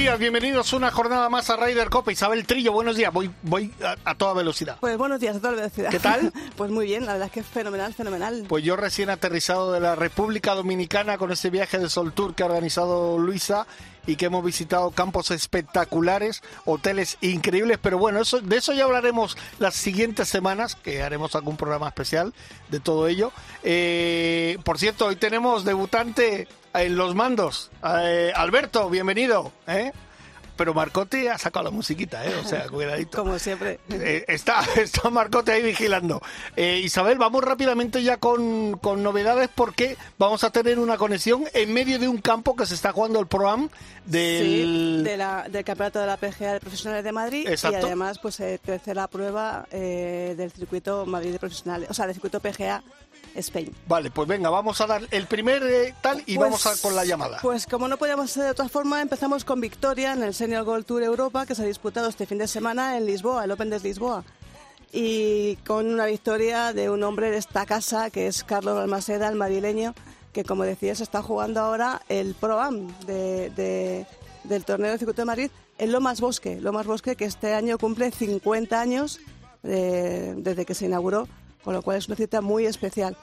Días, bienvenidos una jornada más a Ryder Copa. Isabel Trillo, buenos días, voy, voy a, a toda velocidad. Pues buenos días a toda velocidad. ¿Qué tal? pues muy bien, la verdad es que es fenomenal, fenomenal. Pues yo recién aterrizado de la República Dominicana con ese viaje de Sol Tour que ha organizado Luisa y que hemos visitado campos espectaculares, hoteles increíbles, pero bueno, eso, de eso ya hablaremos las siguientes semanas, que haremos algún programa especial de todo ello. Eh, por cierto, hoy tenemos debutante en los mandos. Eh, Alberto, bienvenido. ¿eh? Pero Marcote ha sacado la musiquita, ¿eh? O sea, cuidadito. Como siempre. Eh, está, está Marcote ahí vigilando. Eh, Isabel, vamos rápidamente ya con, con, novedades porque vamos a tener una conexión en medio de un campo que se está jugando el ProAm del... Sí, de la, del Campeonato de la PGA de Profesionales de Madrid Exacto. y además pues eh, tercera prueba eh, del circuito Madrid de Profesionales, o sea, del circuito PGA Spain. Vale, pues venga, vamos a dar el primer eh, tal y Pues- vamos a, con la llamada. Pues como no podíamos hacer de otra forma, empezamos con victoria en el Senior Gold Tour Europa que se ha disputado este fin de semana en Lisboa, el Open de Lisboa. Y con una victoria de un hombre de esta casa que es Carlos Balmaseda, el madrileño, que como decías está jugando ahora el Pro Am de, de- del torneo del circuito de Madrid en Lomas Bosque. Lomas Bosque que este año cumple 50 años de- desde que se inauguró, con lo cual es una cita muy especial.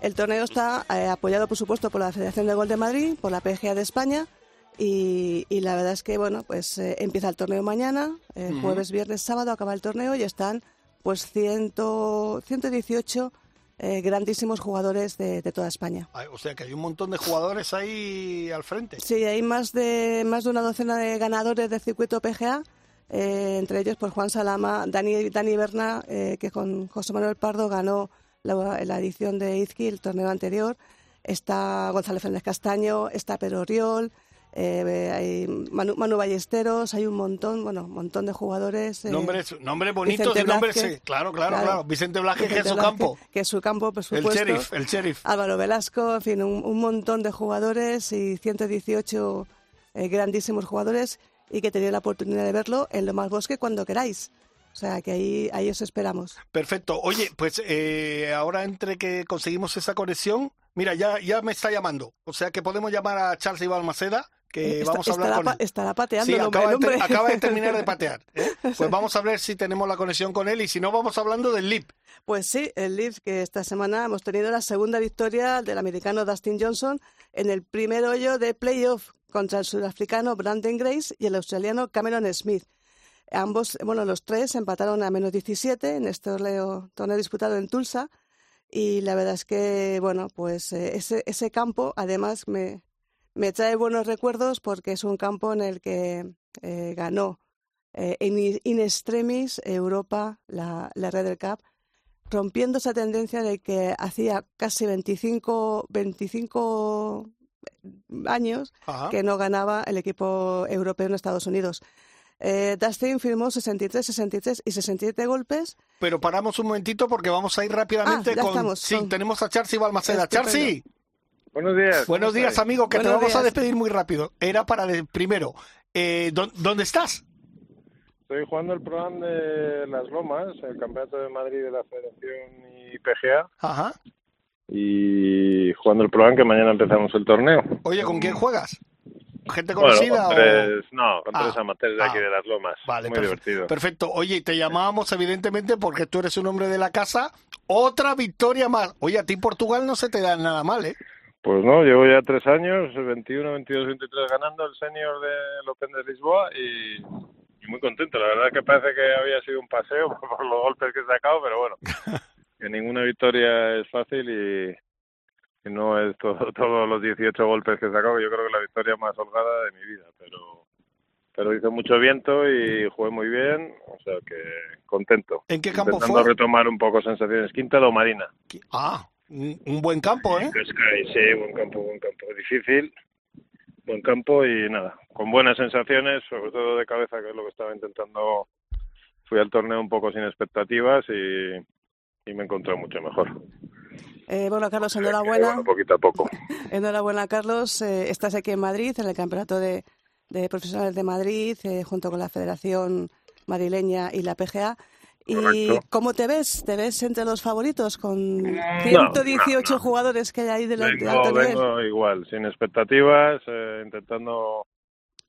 El torneo está eh, apoyado, por supuesto, por la Federación de Gol de Madrid, por la PGA de España y, y la verdad es que, bueno, pues eh, empieza el torneo mañana, eh, jueves, viernes, sábado acaba el torneo y están pues 100, 118 eh, grandísimos jugadores de, de toda España. Ay, O sea que hay un montón de jugadores ahí al frente. Sí, hay más de más de una docena de ganadores del circuito PGA, eh, entre ellos pues Juan Salama, Dani, Dani Berna, eh, que con José Manuel Pardo ganó la, la edición de Izqui, el torneo anterior. Está González Fernández Castaño, está Pedro Oriol, eh, hay Manu, Manu Ballesteros, hay un montón, bueno, un montón de jugadores. eh, Nombres, nombres bonitos Vicente y nombres, sí, claro, claro, claro, Claro. Vicente Blaje, que es su campo. Que es su campo, por El sheriff, el sheriff. Álvaro Velasco, en fin, un, un montón de jugadores y 118 eh, grandísimos jugadores y que tenéis la oportunidad de verlo en Lo Más Bosque cuando queráis. O sea, que ahí, ahí os esperamos. Perfecto. Oye, pues eh, ahora entre que conseguimos esa conexión, mira, ya, ya me está llamando. O sea que podemos llamar a Charles Iván Maceda, que Está- vamos a hablar estará, con él. estará pateando Sí, el hombre, acaba, el de, acaba terminar de patear. ¿eh? Pues vamos a ver si tenemos la conexión con él y si no, vamos hablando del LIP. Pues sí, el Leafs que esta semana hemos tenido la segunda victoria del americano Dustin Johnson en el primer hoyo de playoff contra el sudafricano Brandon Grace y el australiano Cameron Smith. Ambos, bueno, los tres empataron a menos 17 en este torneo, disputado en Tulsa y la verdad es que, bueno, pues eh, ese, campo además me, me trae buenos recuerdos porque es un campo en el que eh, ganó eh, in, extremis Europa la, la Ryder Cup rompiendo esa tendencia de que hacía casi 25, 25 años Ajá. que no ganaba el equipo europeo en Estados Unidos. Eh, Dustin firmó 63, 63 y 67 golpes. Pero paramos un momentito porque vamos a ir rápidamente Ah, ya con... estamos, Sí, con- tenemos a Charles Balmaceda. Charles, Buenos días. buenos ¿cómo días, estáis? amigo, que te Buenos vamos a días. despedir muy rápido. Era para, de- primero, eh, ¿dó- ¿dónde estás? Estoy jugando el programa de Las Lomas, el Campeonato de Madrid de la Federación y PGA, Ajá. Y jugando el programa que mañana empezamos el torneo. Oye, ¿con quién juegas? ¿Gente Bueno, conocida con o...? tres, no, con Ah, tres amateurs de aquí ah. de Las Lomas. Vale, Muy perfe- divertido. Perfecto. Oye, te llamábamos evidentemente porque tú eres un hombre de la casa. Otra victoria más. Oye, a ti Portugal no se te da nada mal, ¿eh? Pues no, llevo ya tres años, 21, 22, 23 ganando el senior del Open de Lisboa y, y muy contento. La verdad que parece que había sido un paseo por los golpes que he sacado, pero bueno, que ninguna victoria es fácil y, y no es todo, todos los 18 golpes que he sacado, que yo creo que la victoria más holgada de mi vida, pero pero hizo mucho viento y jugué muy bien, o sea que contento. ¿En qué campo Intentando fue? retomar un poco sensaciones. Quinta o Marina. Ah, un buen campo, ¿eh? Sí, buen campo, buen campo. Difícil, buen campo y nada, con buenas sensaciones, sobre todo de cabeza, que es lo que estaba intentando fui al torneo un poco sin expectativas y, y me encontré mucho mejor. Eh, bueno, Carlos, enhorabuena. Bueno, poquito a poco. enhorabuena, Carlos. Eh, estás aquí en Madrid, en el Campeonato de, de Profesionales de Madrid, eh, junto con la Federación Madrileña y la PGA. ¿Y cómo te ves? ¿Te ves entre los favoritos con 118 jugadores que hay ahí delante vengo, vengo igual, sin expectativas, eh, intentando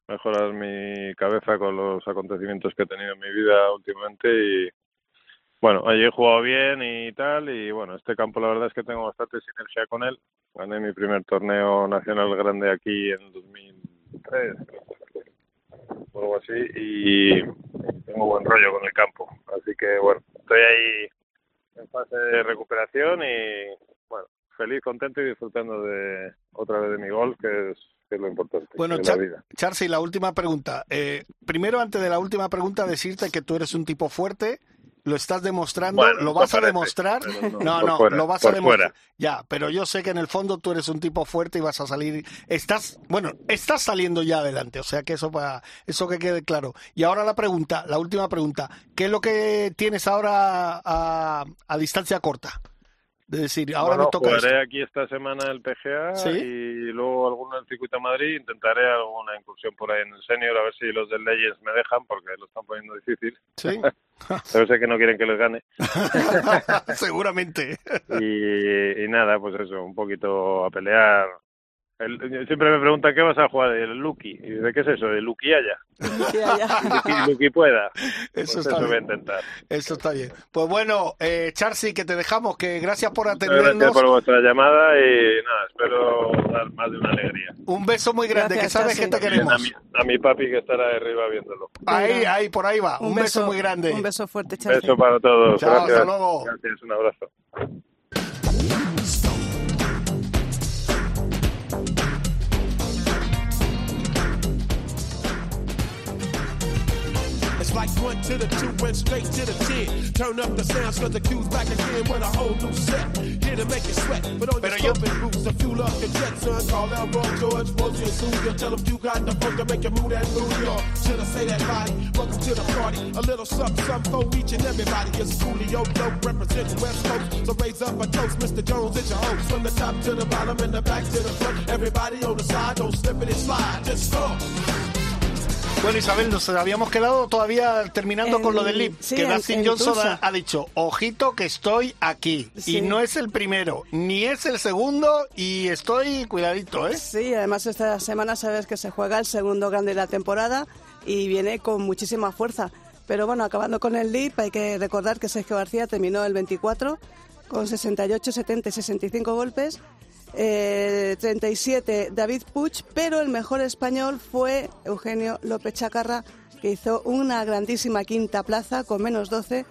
mejorar mi cabeza con los acontecimientos que he tenido en mi vida últimamente y bueno, allí he jugado bien y tal y bueno, este campo la verdad es que tengo bastante sinergia con él. Gané mi primer torneo nacional grande aquí en 2003 o algo así y tengo buen rollo con el campo. Así que bueno, estoy ahí en fase de recuperación y bueno, feliz, contento y disfrutando de otra vez de mi gol, que es, que es lo importante. Bueno, Char la vida. Charcy, la última pregunta. Eh, primero, antes de la última pregunta, decirte que tú eres un tipo fuerte, lo estás demostrando, Bueno, lo vas a demostrar. No, no, fuera, lo vas a demostrar. fuera. Ya, pero yo sé que en el fondo tú eres un tipo fuerte y vas a salir. Estás, bueno, estás saliendo ya adelante, o sea que eso para, eso que quede claro. Y ahora la pregunta, la última pregunta, ¿qué es lo que tienes ahora a, a distancia corta? De decir, ahora Bueno, me toca jugaré esto. aquí esta semana el PGA Sí. y luego alguno del circuito de Madrid. Intentaré alguna incursión por ahí en el senior, a ver si los del Legends me dejan, porque lo están poniendo difícil. Sí, Debe ser que no quieren que les gane. seguramente. Y, y nada, pues eso, un poquito a pelear. El- siempre me preguntan qué vas a jugar, el Lucky. ¿Y de qué es eso? ¿De Lucky ya. Lucky, Lucky pueda. Pues Eso eso está voy a bien. intentar. Eso está bien. Pues bueno, eh, Charcy, que te dejamos, que gracias por Muchas gracias atendernos. por vuestra llamada y nada, espero dar más de una alegría. Un beso muy grande, Gracias, que sabes Charcy. que te Bien, a, queremos. mi, a mi papi que estará arriba viéndolo. Ahí, ahí, por ahí va. Un, beso, muy grande. Un beso fuerte, Charlie. Beso para todos. Chao, gracias. hasta luego. Gracias, un abrazo. It's like one to the two, went straight to the ten. Turn up the sounds cause the cue's back again with a whole new set. Here to make it sweat, but on your yo- stomping roots, the fuel up your jet, son. Call out Roy George, Rosie and Susan. Tell them you got the funk to make you move that booty off. Should I say that body? Welcome to the party. A little something, something for each and everybody. It's Coolio Dope representing West Coast. So raise up a toast, Mr. Jones, it's your host. From the top to the bottom and the back to the front. Everybody on the side, don't slip it and slide. Just go. Bueno, Isabel, nos habíamos quedado todavía terminando En- con lo del LIP. sí, que Dustin Johnson ha, ha dicho, ojito que estoy aquí. Sí. Y no es el primero, ni es el segundo, y estoy cuidadito, ¿eh? Sí, además esta semana sabes que se juega el segundo grande de la temporada y viene con muchísima fuerza. Pero bueno, acabando con el lead, hay que recordar que Sergio García terminó el 24 con 68, 70 y 65 golpes. Eh, 37 David Puig, pero el mejor español fue Eugenio López Chacarra, que hizo una grandísima quinta plaza con menos 12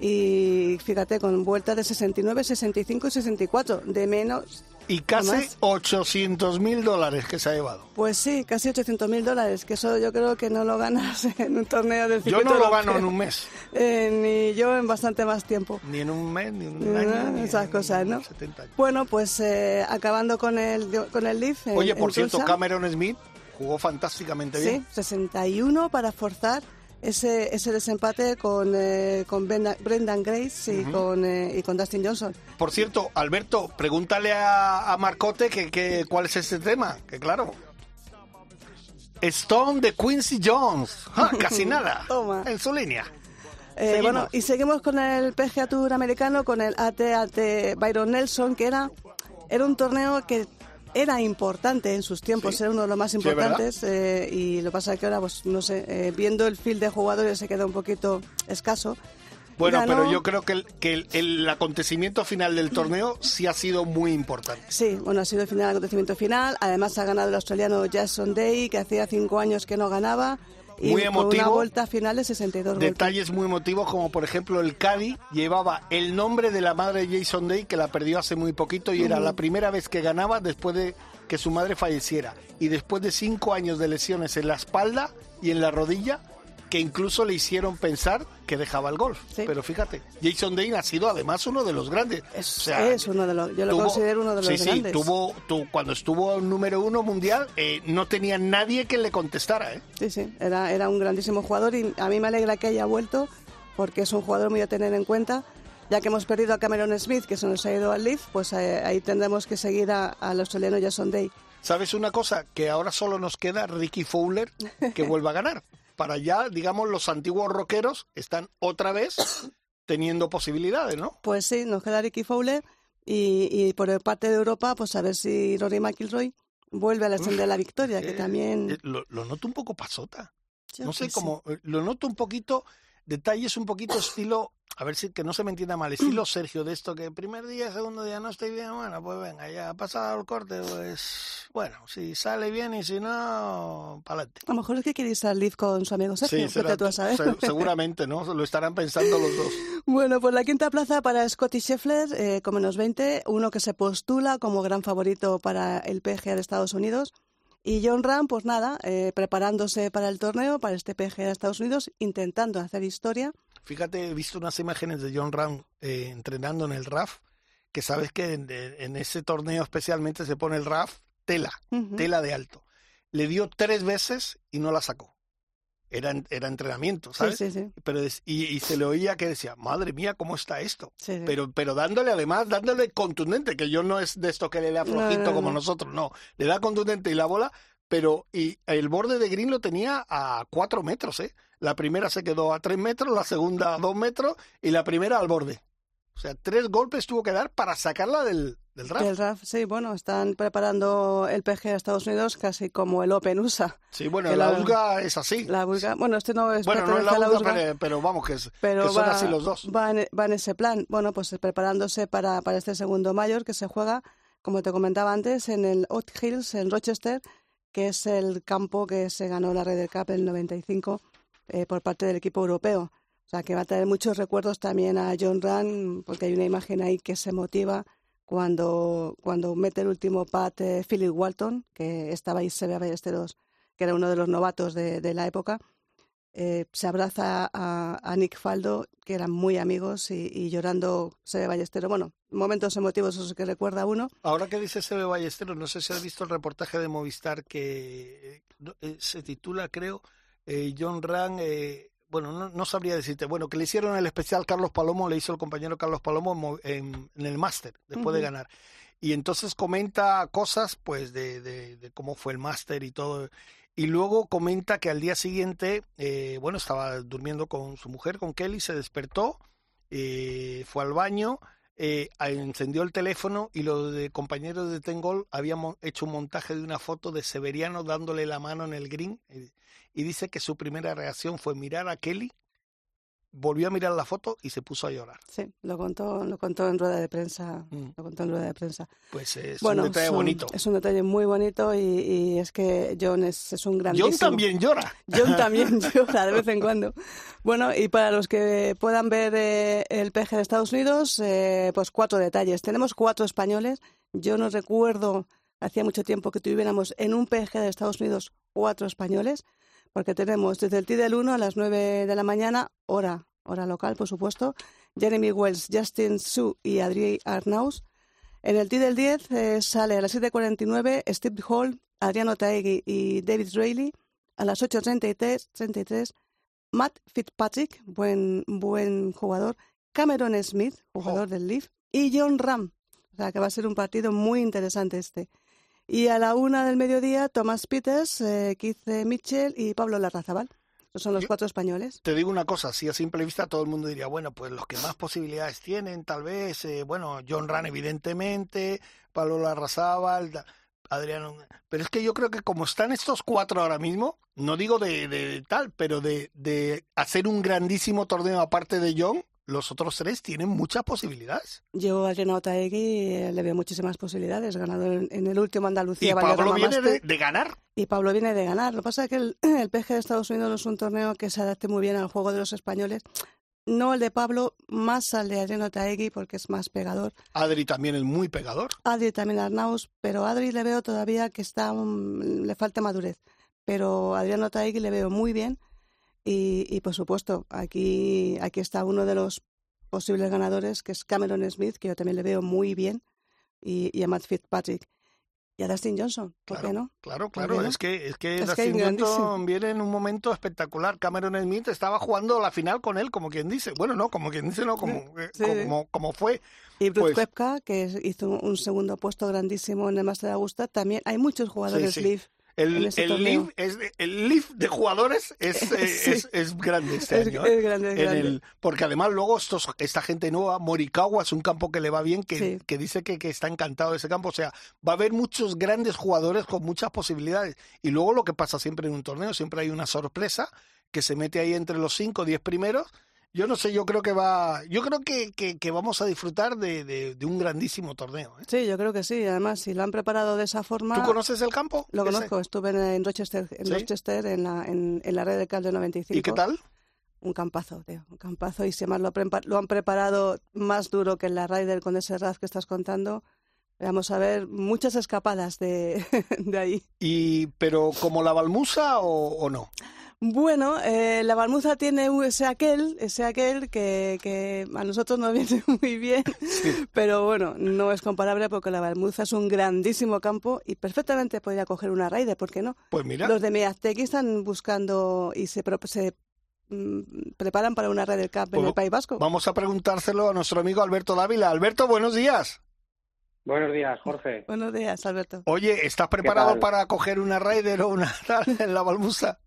y fíjate, con vueltas de 69, 65 y 64, de menos Y casi más? 800 mil dólares que se ha llevado. Pues sí, casi 800 mil dólares, que eso yo creo que no lo ganas en un torneo del Yo circuito no lo gano en un mes. Eh, ni yo en bastante más tiempo. Ni en un mes, ni en un Ah, año. ni esas en cosas, ¿no? 70 años. Bueno, pues eh, acabando con el con el Leaf. en- Oye, en por cierto, Tulsa. Cameron Smith jugó fantásticamente Sí, bien. 61 para forzar ese, ese desempate con, eh, con Brenda- Brendan Grace y, con, eh, y con Dustin Johnson. Por cierto, Alberto, pregúntale a, a Marcote que, que- cuál es este tema, que claro. Stone de Quincy Jones. Ja, casi nada. Toma. En su línea. Eh, bueno, y seguimos con el PGA Tour americano, con el AT-AT Byron Nelson, que era, era un torneo que era importante en sus tiempos, Sí. era uno de los más Sí, importantes, eh, y lo que pasa es que ahora, pues no sé, eh, viendo el field de jugadores se queda un poquito escaso. Bueno, Ganó- pero yo creo que, el, que el, el acontecimiento final del torneo sí ha sido muy importante. Sí, bueno, ha sido el final del acontecimiento final. Además ha ganado el australiano Jason Day, que hacía cinco años que no ganaba. Y Muy con una emotivo. vuelta final de 62 golpes. Detalles muy emotivos como por ejemplo el Caddy llevaba el nombre de la madre de Jason Day que la perdió hace muy poquito y era la primera vez que ganaba después de que su madre falleciera y después de cinco años de lesiones en la espalda y en la rodilla que incluso le hicieron pensar que dejaba el golf. Sí. Pero fíjate, Jason Day ha sido además uno de los grandes. Es, O sea, es uno de los, yo lo tuvo- considero uno de los sí, grandes. Sí, tuvo, tu- cuando estuvo número uno mundial, eh, no tenía nadie que le contestara, ¿eh? Sí, sí, era, era un grandísimo jugador y a mí me alegra que haya vuelto porque es un jugador muy a tener en cuenta. Ya que hemos perdido a Cameron Smith, que se nos ha ido al Leaf, pues eh, ahí tendremos que seguir a- al australiano Jason Day. ¿Sabes una cosa? Que ahora solo nos queda Ricky Fowler que vuelva a ganar. Para ya, digamos, los antiguos rockeros están otra vez teniendo posibilidades, ¿no? Pues sí, nos queda Ricky Fowler y, y por parte de Europa, pues a ver si Rory McIlroy vuelve a la senda de la victoria, que Eh, también... eh, lo, lo noto un poco pasota. yo no sé sí. cómo. eh, Lo noto un poquito. Detalles un poquito estilo. A ver si que no se me entienda mal. Estilo Sergio de esto que primer día, segundo día no estoy bien. Bueno, pues venga, ya ha pasado el corte. Pues bueno, si sale bien y si no, para adelante. A lo mejor es que al Leaf con su amigo Sergio, vete tú a saber. se- seguramente, ¿no? Lo estarán pensando los dos. Bueno, pues la quinta plaza para Scotty Scheffler eh, con menos 20, uno que se postula como gran favorito para el PGA de Estados Unidos. Y John Ram, pues nada, eh, preparándose para el torneo, para este PGA de Estados Unidos, intentando hacer historia. Fíjate, he visto unas imágenes de John Ram eh, entrenando en el RAF, que sabes que en, en ese torneo especialmente se pone el RAF tela, tela de alto. Le dio tres veces y no la sacó. Era, era entrenamiento, Sí, ¿sabes? sí, sí, Pero des- y, y se le oía que decía, madre mía, ¿cómo está esto? sí, sí. Pero, pero dándole además, dándole contundente, que yo no es de esto que le da No, flojito no, como no. nosotros, no. Le da contundente y la bola, pero y el borde de green lo tenía a cuatro metros, ¿eh? La primera se quedó a tres metros, la segunda a dos metros y la primera al borde. O sea, tres golpes tuvo que dar para sacarla del, del draft. El RAF, sí, bueno, están preparando el PGA de Estados Unidos casi como el Open USA. Sí, bueno, la la- USGA es así. La Vulga- bueno, este no es bueno, no es la a la USGA, USGA, pero, pero vamos, que, es, pero que son va, así los dos. va en, va en ese plan. Bueno, pues preparándose para, para este segundo mayor que se juega, como te comentaba antes, en el Oak Hills, en Rochester, que es el campo que se ganó la Ryder Cup en el 95 eh, por parte del equipo europeo. O sea, que va a traer muchos recuerdos también a John Run, porque hay una imagen ahí que se motiva cuando, cuando mete el último pat eh, Philip Walton, que estaba ahí, se ve a Ballesteros, que era uno de los novatos de, de la época. Eh, se abraza a, Nick Faldo, que eran muy amigos, y, llorando se ve Ballesteros. Bueno, momentos emotivos esos que recuerda uno. Ahora que dice Sebe Ballesteros, no sé si has visto el reportaje de Movistar que eh, se titula, creo, eh, John Ran, eh, bueno, no, no, sabría decirte, bueno, que le hicieron el especial Carlos Palomo, le hizo el compañero Carlos Palomo en, en el máster, después uh -huh. de ganar. Y entonces comenta cosas, pues, de, de, de cómo fue el máster y todo. Y luego comenta que al día siguiente, eh, bueno, estaba durmiendo con su mujer, con Kelly, se despertó, eh, fue al baño, eh, encendió el teléfono y los de compañeros de Tengol habían hecho un montaje de una foto de Severiano dándole la mano en el green y dice que su primera reacción fue mirar a Kelly, volvió a mirar la foto y se puso a llorar. Sí, lo contó, lo contó en rueda de prensa, mm. lo contó en rueda de prensa. Pues es bueno, un detalle bonito. Es un detalle muy bonito y, y es que John es, es un grandísimo. John también llora. John también llora de vez en cuando. Bueno, y para los que puedan ver eh, el PG de Estados Unidos, eh, pues cuatro detalles. Tenemos cuatro españoles. Yo no recuerdo, hacía mucho tiempo que tuviéramos en un PG de Estados Unidos cuatro españoles porque tenemos desde el T del 1 a las 9 de la mañana, hora, hora local, por supuesto, Jeremy Wells, Justin Su y Adri Arnaus. En el T del 10 eh, sale a las 7.49 Steve Hall, Adriano Taegui y David Rayleigh. A las 8.33 33, Matt Fitzpatrick, buen, buen jugador. Cameron Smith, jugador oh. del Leaf. Y John Ram. O sea que va a ser un partido muy interesante este. Y a la una del mediodía, Thomas Peters, eh, Keith Mitchell y Pablo Larrazabal. Esos son los Yo cuatro españoles. Te digo una cosa, así a simple vista todo el mundo diría, bueno, pues los que más posibilidades tienen, tal vez, eh, bueno, John Ran evidentemente, Pablo Larrazábal, Adriano... Pero es que yo creo que como están estos cuatro ahora mismo, no digo de, de, de tal, pero de, de hacer un grandísimo torneo aparte de John, los otros tres tienen muchas posibilidades. Yo a Adriano Taegui eh, le veo muchísimas posibilidades, ganador en, en el último Andalucía. Y Pablo viene de, de, ganar. Y Pablo viene de ganar. Lo que pasa es que el, el PG de Estados Unidos no es un torneo que se adapte muy bien al juego de los españoles. No el de Pablo, más al de Adriano Taegui porque es más pegador. Adri también es muy pegador. Adri también Arnaus, pero Adri le veo todavía que está un, le falta madurez. Pero Adriano Taegui le veo muy bien. Y, y, por supuesto, aquí, aquí está uno de los posibles ganadores, que es Cameron Smith, que yo también le veo muy bien, y, y a Matt Fitzpatrick. y a Dustin Johnson, ¿por Claro, qué no? Claro, ¿Por claro, no? es que es que Es Dustin. Johnson viene en un momento espectacular. Cameron Smith estaba jugando la final con él, como quien dice. Bueno, no, como quien dice, no, como eh, Sí. como, como fue. Y Bruce Pues- Koepka, que hizo un segundo puesto grandísimo en el Master de Augusta, también hay muchos jugadores sí. El, el, leaf es, el leaf de jugadores es, eh, Sí. es, es grande este Es- año. ¿eh? es grande, grande. el- porque además luego estos, esta gente nueva, Morikawa es un campo que le va bien, que, Sí. que dice que, que está encantado de ese campo. O sea, va a haber muchos grandes jugadores con muchas posibilidades. Y luego lo que pasa siempre en un torneo, siempre hay una sorpresa que se mete ahí entre los 5 o 10 primeros. Yo no sé, yo creo que va, yo creo que, que, que vamos a disfrutar de, de- de un grandísimo torneo. ¿eh? Sí, yo creo que sí. Además, si lo han preparado de esa forma... ¿Tú conoces el campo? Lo conozco, estuve en, Rochester, en, ¿Sí? Rochester en, la, en, en la red de Cal de 95. ¿Y qué tal? Un campazo, tío, un campazo. Y si además lo, lo han preparado más duro que en la Ryder con ese RAF que estás contando, vamos a ver muchas escapadas de, de ahí. Y, pero como la Balmusa o, o no? Bueno, eh, la Balmuza tiene un- ese aquel, ese aquel que, que a nosotros nos viene muy bien, pero bueno, no es comparable porque la Balmuza es un grandísimo campo y perfectamente podría coger una Ryder, ¿por qué no? Pues mira. Los de Meaztegui están buscando y se, pro- se mm, preparan para una Ryder Cup en Pues el País Vasco. Vamos a preguntárselo a nuestro amigo Alberto Dávila. Alberto, buenos días. Buenos días, Jorge. Buenos días, Alberto. Oye, ¿estás preparado para coger una Raider o una tal en la Balmusa?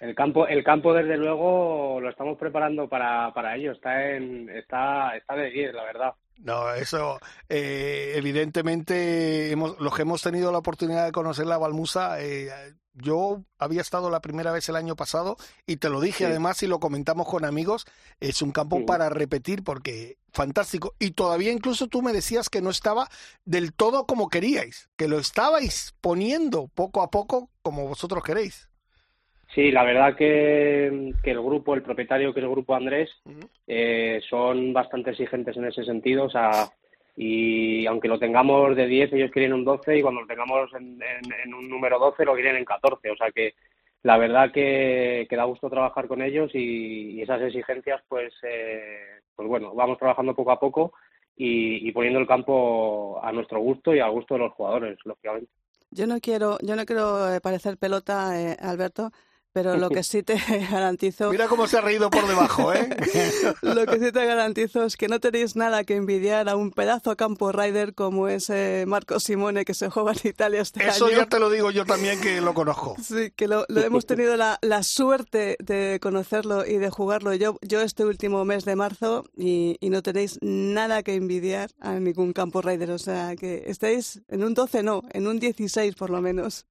El campo, el campo desde luego lo estamos preparando para, para ello. Está en, está, está de 10, la verdad. No, eso, eh, evidentemente, hemos, los que hemos tenido la oportunidad de conocer la Balmusa, eh, yo había estado la primera vez el año pasado y te lo dije Sí. además y lo comentamos con amigos, es un campo Sí. para repetir porque fantástico. Y todavía incluso tú me decías que no estaba del todo como queríais, que lo estabais poniendo poco a poco como vosotros queréis. Sí, la verdad que, que el grupo, el propietario que es el grupo Andrés, eh, son bastante exigentes en ese sentido. O sea, y aunque lo tengamos de 10, ellos quieren un 12 y cuando lo tengamos en, en- en un número 12 lo quieren en 14. O sea que la verdad que, que da gusto trabajar con ellos y, y esas exigencias, pues, eh, pues bueno, vamos trabajando poco a poco y, y poniendo el campo a nuestro gusto y al gusto de los jugadores, lógicamente. Yo no quiero, yo no quiero eh, parecer pelota, eh, Alberto, pero lo que sí te garantizo, Mira cómo se ha reído por debajo, ¿eh? lo que sí te garantizo es que no tenéis nada que envidiar a un pedazo campo rider como ese Marco Simone que se juega en Italia este Eso año. ya te lo digo yo también que lo conozco. Sí, que lo, lo hemos tenido la, la suerte de conocerlo y de jugarlo yo, yo este último mes de marzo y, y no tenéis nada que envidiar a ningún campo rider. O sea, que estáis en un 12, no, en un 16 por lo menos.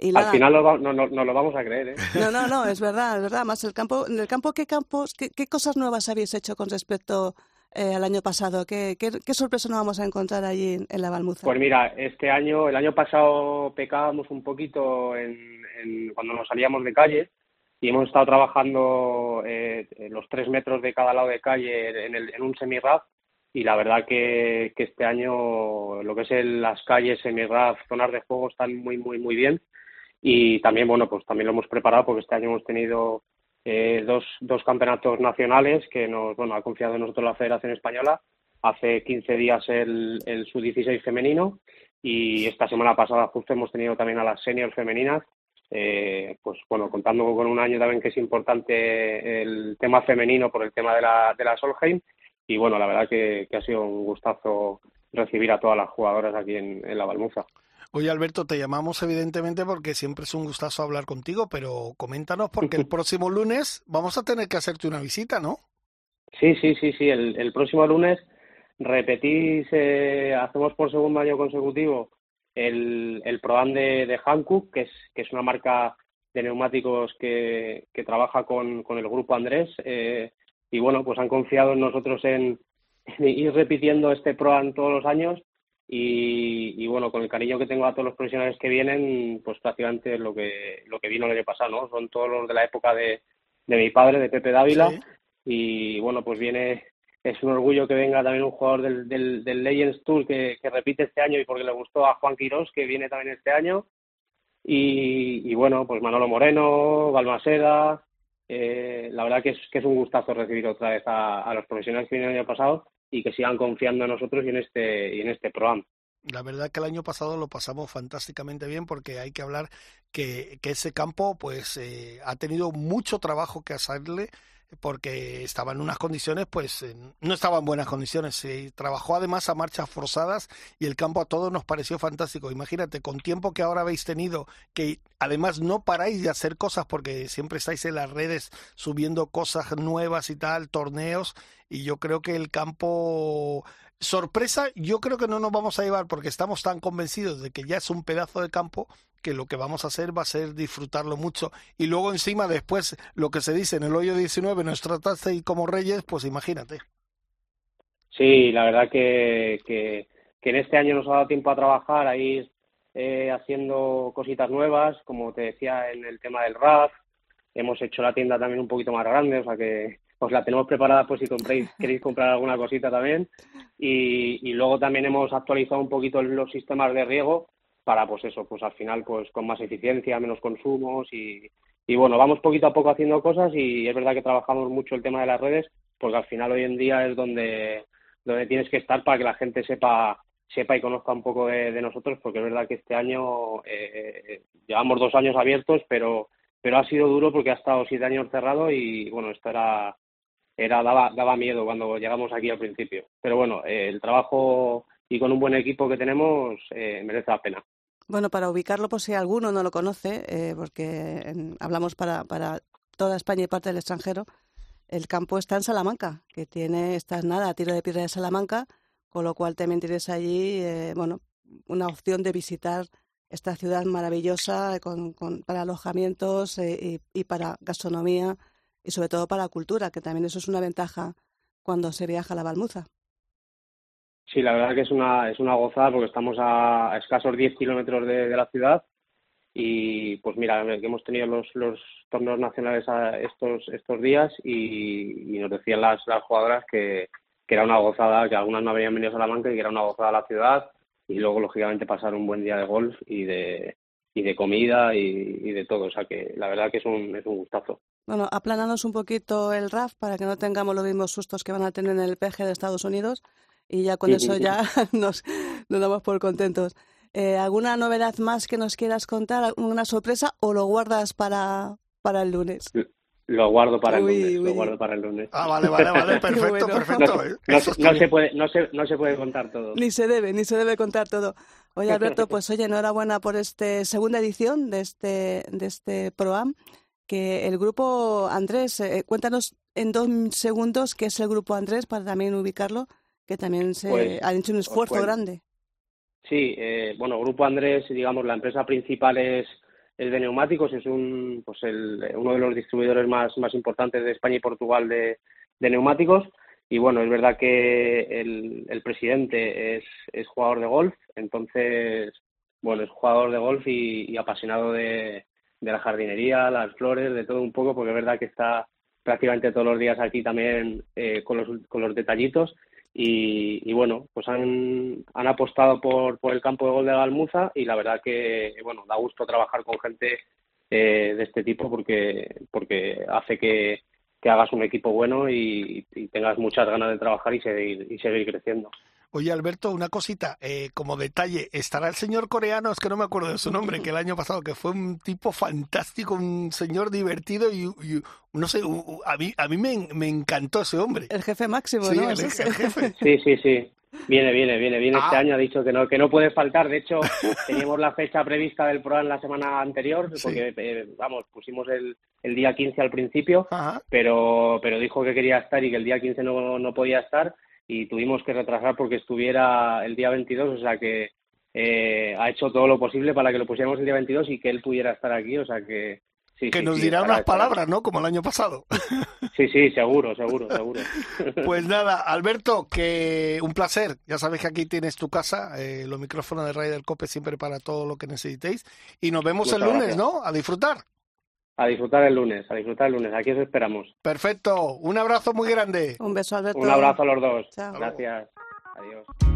Y Al final lo va- no, no, nos lo vamos a creer, ¿eh? No, no, no, es verdad, es verdad. Más el campo, en el campo, ¿qué campos, qué, qué cosas nuevas habéis hecho con respecto eh, al año pasado? ¿Qué, qué, qué sorpresa nos vamos a encontrar allí en, en la Balmuza? Pues mira, este año, el año pasado pecábamos un poquito en, en- cuando nos salíamos de calle y hemos estado trabajando eh, los tres metros de cada lado de calle en, el- en un semi-RAF y la verdad que, que este año lo que es el- las calles semi-RAF, zonas de juego están muy, muy, muy bien y también, bueno, pues también lo hemos preparado porque este año hemos tenido eh, dos, dos campeonatos nacionales que nos, bueno, ha confiado en nosotros la Federación Española hace 15 días el, el sub-16 femenino y esta semana pasada justo hemos tenido también a las senior femeninas. Eh, pues bueno, contando con un año también que es importante el tema femenino por el tema de la, de la Solheim y bueno, la verdad que, que ha sido un gustazo recibir a todas las jugadoras aquí en, en la Balmuza. Oye, Alberto, te llamamos evidentemente porque siempre es un gustazo hablar contigo, pero coméntanos porque el próximo lunes vamos a tener que hacerte una visita, ¿no? Sí, sí, sí, sí. El, el próximo lunes repetís, eh, hacemos por segundo año consecutivo el, el Proam de, de Hankook, que es, que es una marca de neumáticos que, que trabaja con, con el grupo Andrés. eh, y bueno, pues han confiado en nosotros en, en ir repitiendo este Proam todos los años. Y, y bueno, con el cariño que tengo a todos los profesionales que vienen, pues prácticamente lo que, lo que vino el año pasado, ¿no? Son todos los de la época de, de mi padre, de Pepe Dávila. Sí. Y bueno, pues viene, es un orgullo que venga también un jugador del, del, del Legends Tour que, que repite este año y porque le gustó a Juan Quirós, que viene también este año. Y, y bueno, pues Manolo Moreno, Balmaseda. eh, la verdad que es, que es un gustazo recibir otra vez a, a los profesionales que vinieron el año pasado y que sigan confiando en nosotros y en este, y en este programa. La verdad que el año pasado lo pasamos fantásticamente bien porque hay que hablar que, que ese campo pues eh, ha tenido mucho trabajo que hacerle porque estaba en unas condiciones, pues no estaba en buenas condiciones. Se trabajó además a marchas forzadas y el campo a todos nos pareció fantástico. Imagínate, con tiempo que ahora habéis tenido, que además no paráis de hacer cosas porque siempre estáis en las redes subiendo cosas nuevas y tal, torneos, y yo creo que el campo sorpresa yo creo que no nos vamos a llevar porque estamos tan convencidos de que ya es un pedazo de campo que lo que vamos a hacer va a ser disfrutarlo mucho. Y luego encima después lo que se dice en el hoyo 19 nos trataste como reyes, pues imagínate. Sí, la verdad que, que, en este año nos ha dado tiempo a trabajar, ahí eh, haciendo cositas nuevas, como te decía en el tema del RAF, hemos hecho la tienda también un poquito más grande, o sea que pues la tenemos preparada pues si compréis, queréis comprar alguna cosita también. Y, y luego también hemos actualizado un poquito los sistemas de riego para pues eso, pues al final pues con más eficiencia, menos consumos y, y bueno, vamos poquito a poco haciendo cosas y es verdad que trabajamos mucho el tema de las redes porque al final hoy en día es donde, donde tienes que estar para que la gente sepa sepa y conozca un poco de, nosotros porque es verdad que este año eh, llevamos dos años abiertos pero pero ha sido duro porque ha estado siete años cerrado y bueno esto era era daba daba miedo cuando llegamos aquí al principio pero bueno eh, el trabajo y con un buen equipo que tenemos eh, merece la pena. Bueno, para ubicarlo, por si alguno no lo conoce, eh, porque hablamos para, para toda España y parte del extranjero, el campo está en Salamanca, que tiene, está nada, a tiro de piedra de Salamanca, con lo cual también tienes allí, eh, bueno, una opción de visitar esta ciudad maravillosa con, con, para alojamientos y, y, para gastronomía y sobre todo para cultura, que también eso es una ventaja cuando se viaja a la Balmuza. Sí, la verdad que es una, es una gozada porque estamos a, escasos 10 kilómetros de, la ciudad y pues mira, que hemos tenido los, los torneos nacionales estos, estos días y, nos decían las, las jugadoras que, que, era una gozada, que algunas no habían venido a Salamanca y que era una gozada la ciudad y luego lógicamente pasar un buen día de golf y de, y de comida y, y, de todo. O sea que la verdad que es un, es un gustazo. Bueno, aplananos un poquito el RAF para que no tengamos los mismos sustos que van a tener en el PG de Estados Unidos y ya con eso ya nos, nos, damos por contentos. Eh, ¿Alguna novedad más que nos quieras contar? ¿Una sorpresa o lo guardas para, para el lunes? Lo guardo para el lunes, lo guardo para el lunes. Ah, vale, vale, vale, perfecto, perfecto. No, se puede, no, se, no se puede contar todo. Ni se debe, ni se debe contar todo. Oye, Alberto, pues oye, enhorabuena por esta segunda edición de este, de este ProAm, que el grupo Andrés, eh, cuéntanos en dos segundos qué es el grupo Andrés para también ubicarlo que también se pues, han hecho un esfuerzo grande. Sí, eh, bueno, Grupo Andrés, digamos, la empresa principal es, el de neumáticos, es un, pues el, uno de los distribuidores más, más importantes de España y Portugal de, de neumáticos. Y bueno, es verdad que el, el presidente es, es, jugador de golf, entonces, bueno, es jugador de golf y, apasionado de, la jardinería, las flores, de todo un poco, porque es verdad que está prácticamente todos los días aquí también eh, con, los, con los detallitos y, bueno, pues han, han apostado por, por el campo de gol de Galmuza y la verdad que, bueno, da gusto trabajar con gente eh, de este tipo porque, porque hace que, que hagas un equipo bueno y, y, tengas muchas ganas de trabajar y seguir, y seguir creciendo. Oye, Alberto, una cosita, eh, como detalle, estará el señor coreano, es que no me acuerdo de su nombre, que el año pasado, que fue un tipo fantástico, un señor divertido y, no sé, a mí, a mí me, me, encantó ese hombre. El jefe máximo, sí, ¿no? El, jefe. Sí, sí, sí. Viene, viene, viene, viene este ah. año, ha dicho que no, que no puede faltar. De hecho, teníamos la fecha prevista del programa la semana anterior, porque, eh, vamos, pusimos el, el día 15 al principio, pero, pero dijo que quería estar y que el día 15 no, no podía estar y tuvimos que retrasar porque estuviera el día 22, o sea que eh, ha hecho todo lo posible para que lo pusiéramos el día 22 y que él pudiera estar aquí, o sea que... Sí, que nos dirá unas palabras, ¿no? Como el año pasado. Sí, sí, seguro, seguro, seguro. Pues nada, Alberto, que un placer. Ya sabes que aquí tienes tu casa, eh, los micrófonos de Radio del Cope siempre para todo lo que necesitéis. Y nos vemos el lunes, ¿no? A disfrutar. A disfrutar el lunes, a disfrutar el lunes. Aquí os esperamos. Perfecto. Un abrazo muy grande. Un beso, Alberto. Un abrazo a los dos. Gracias. Adiós.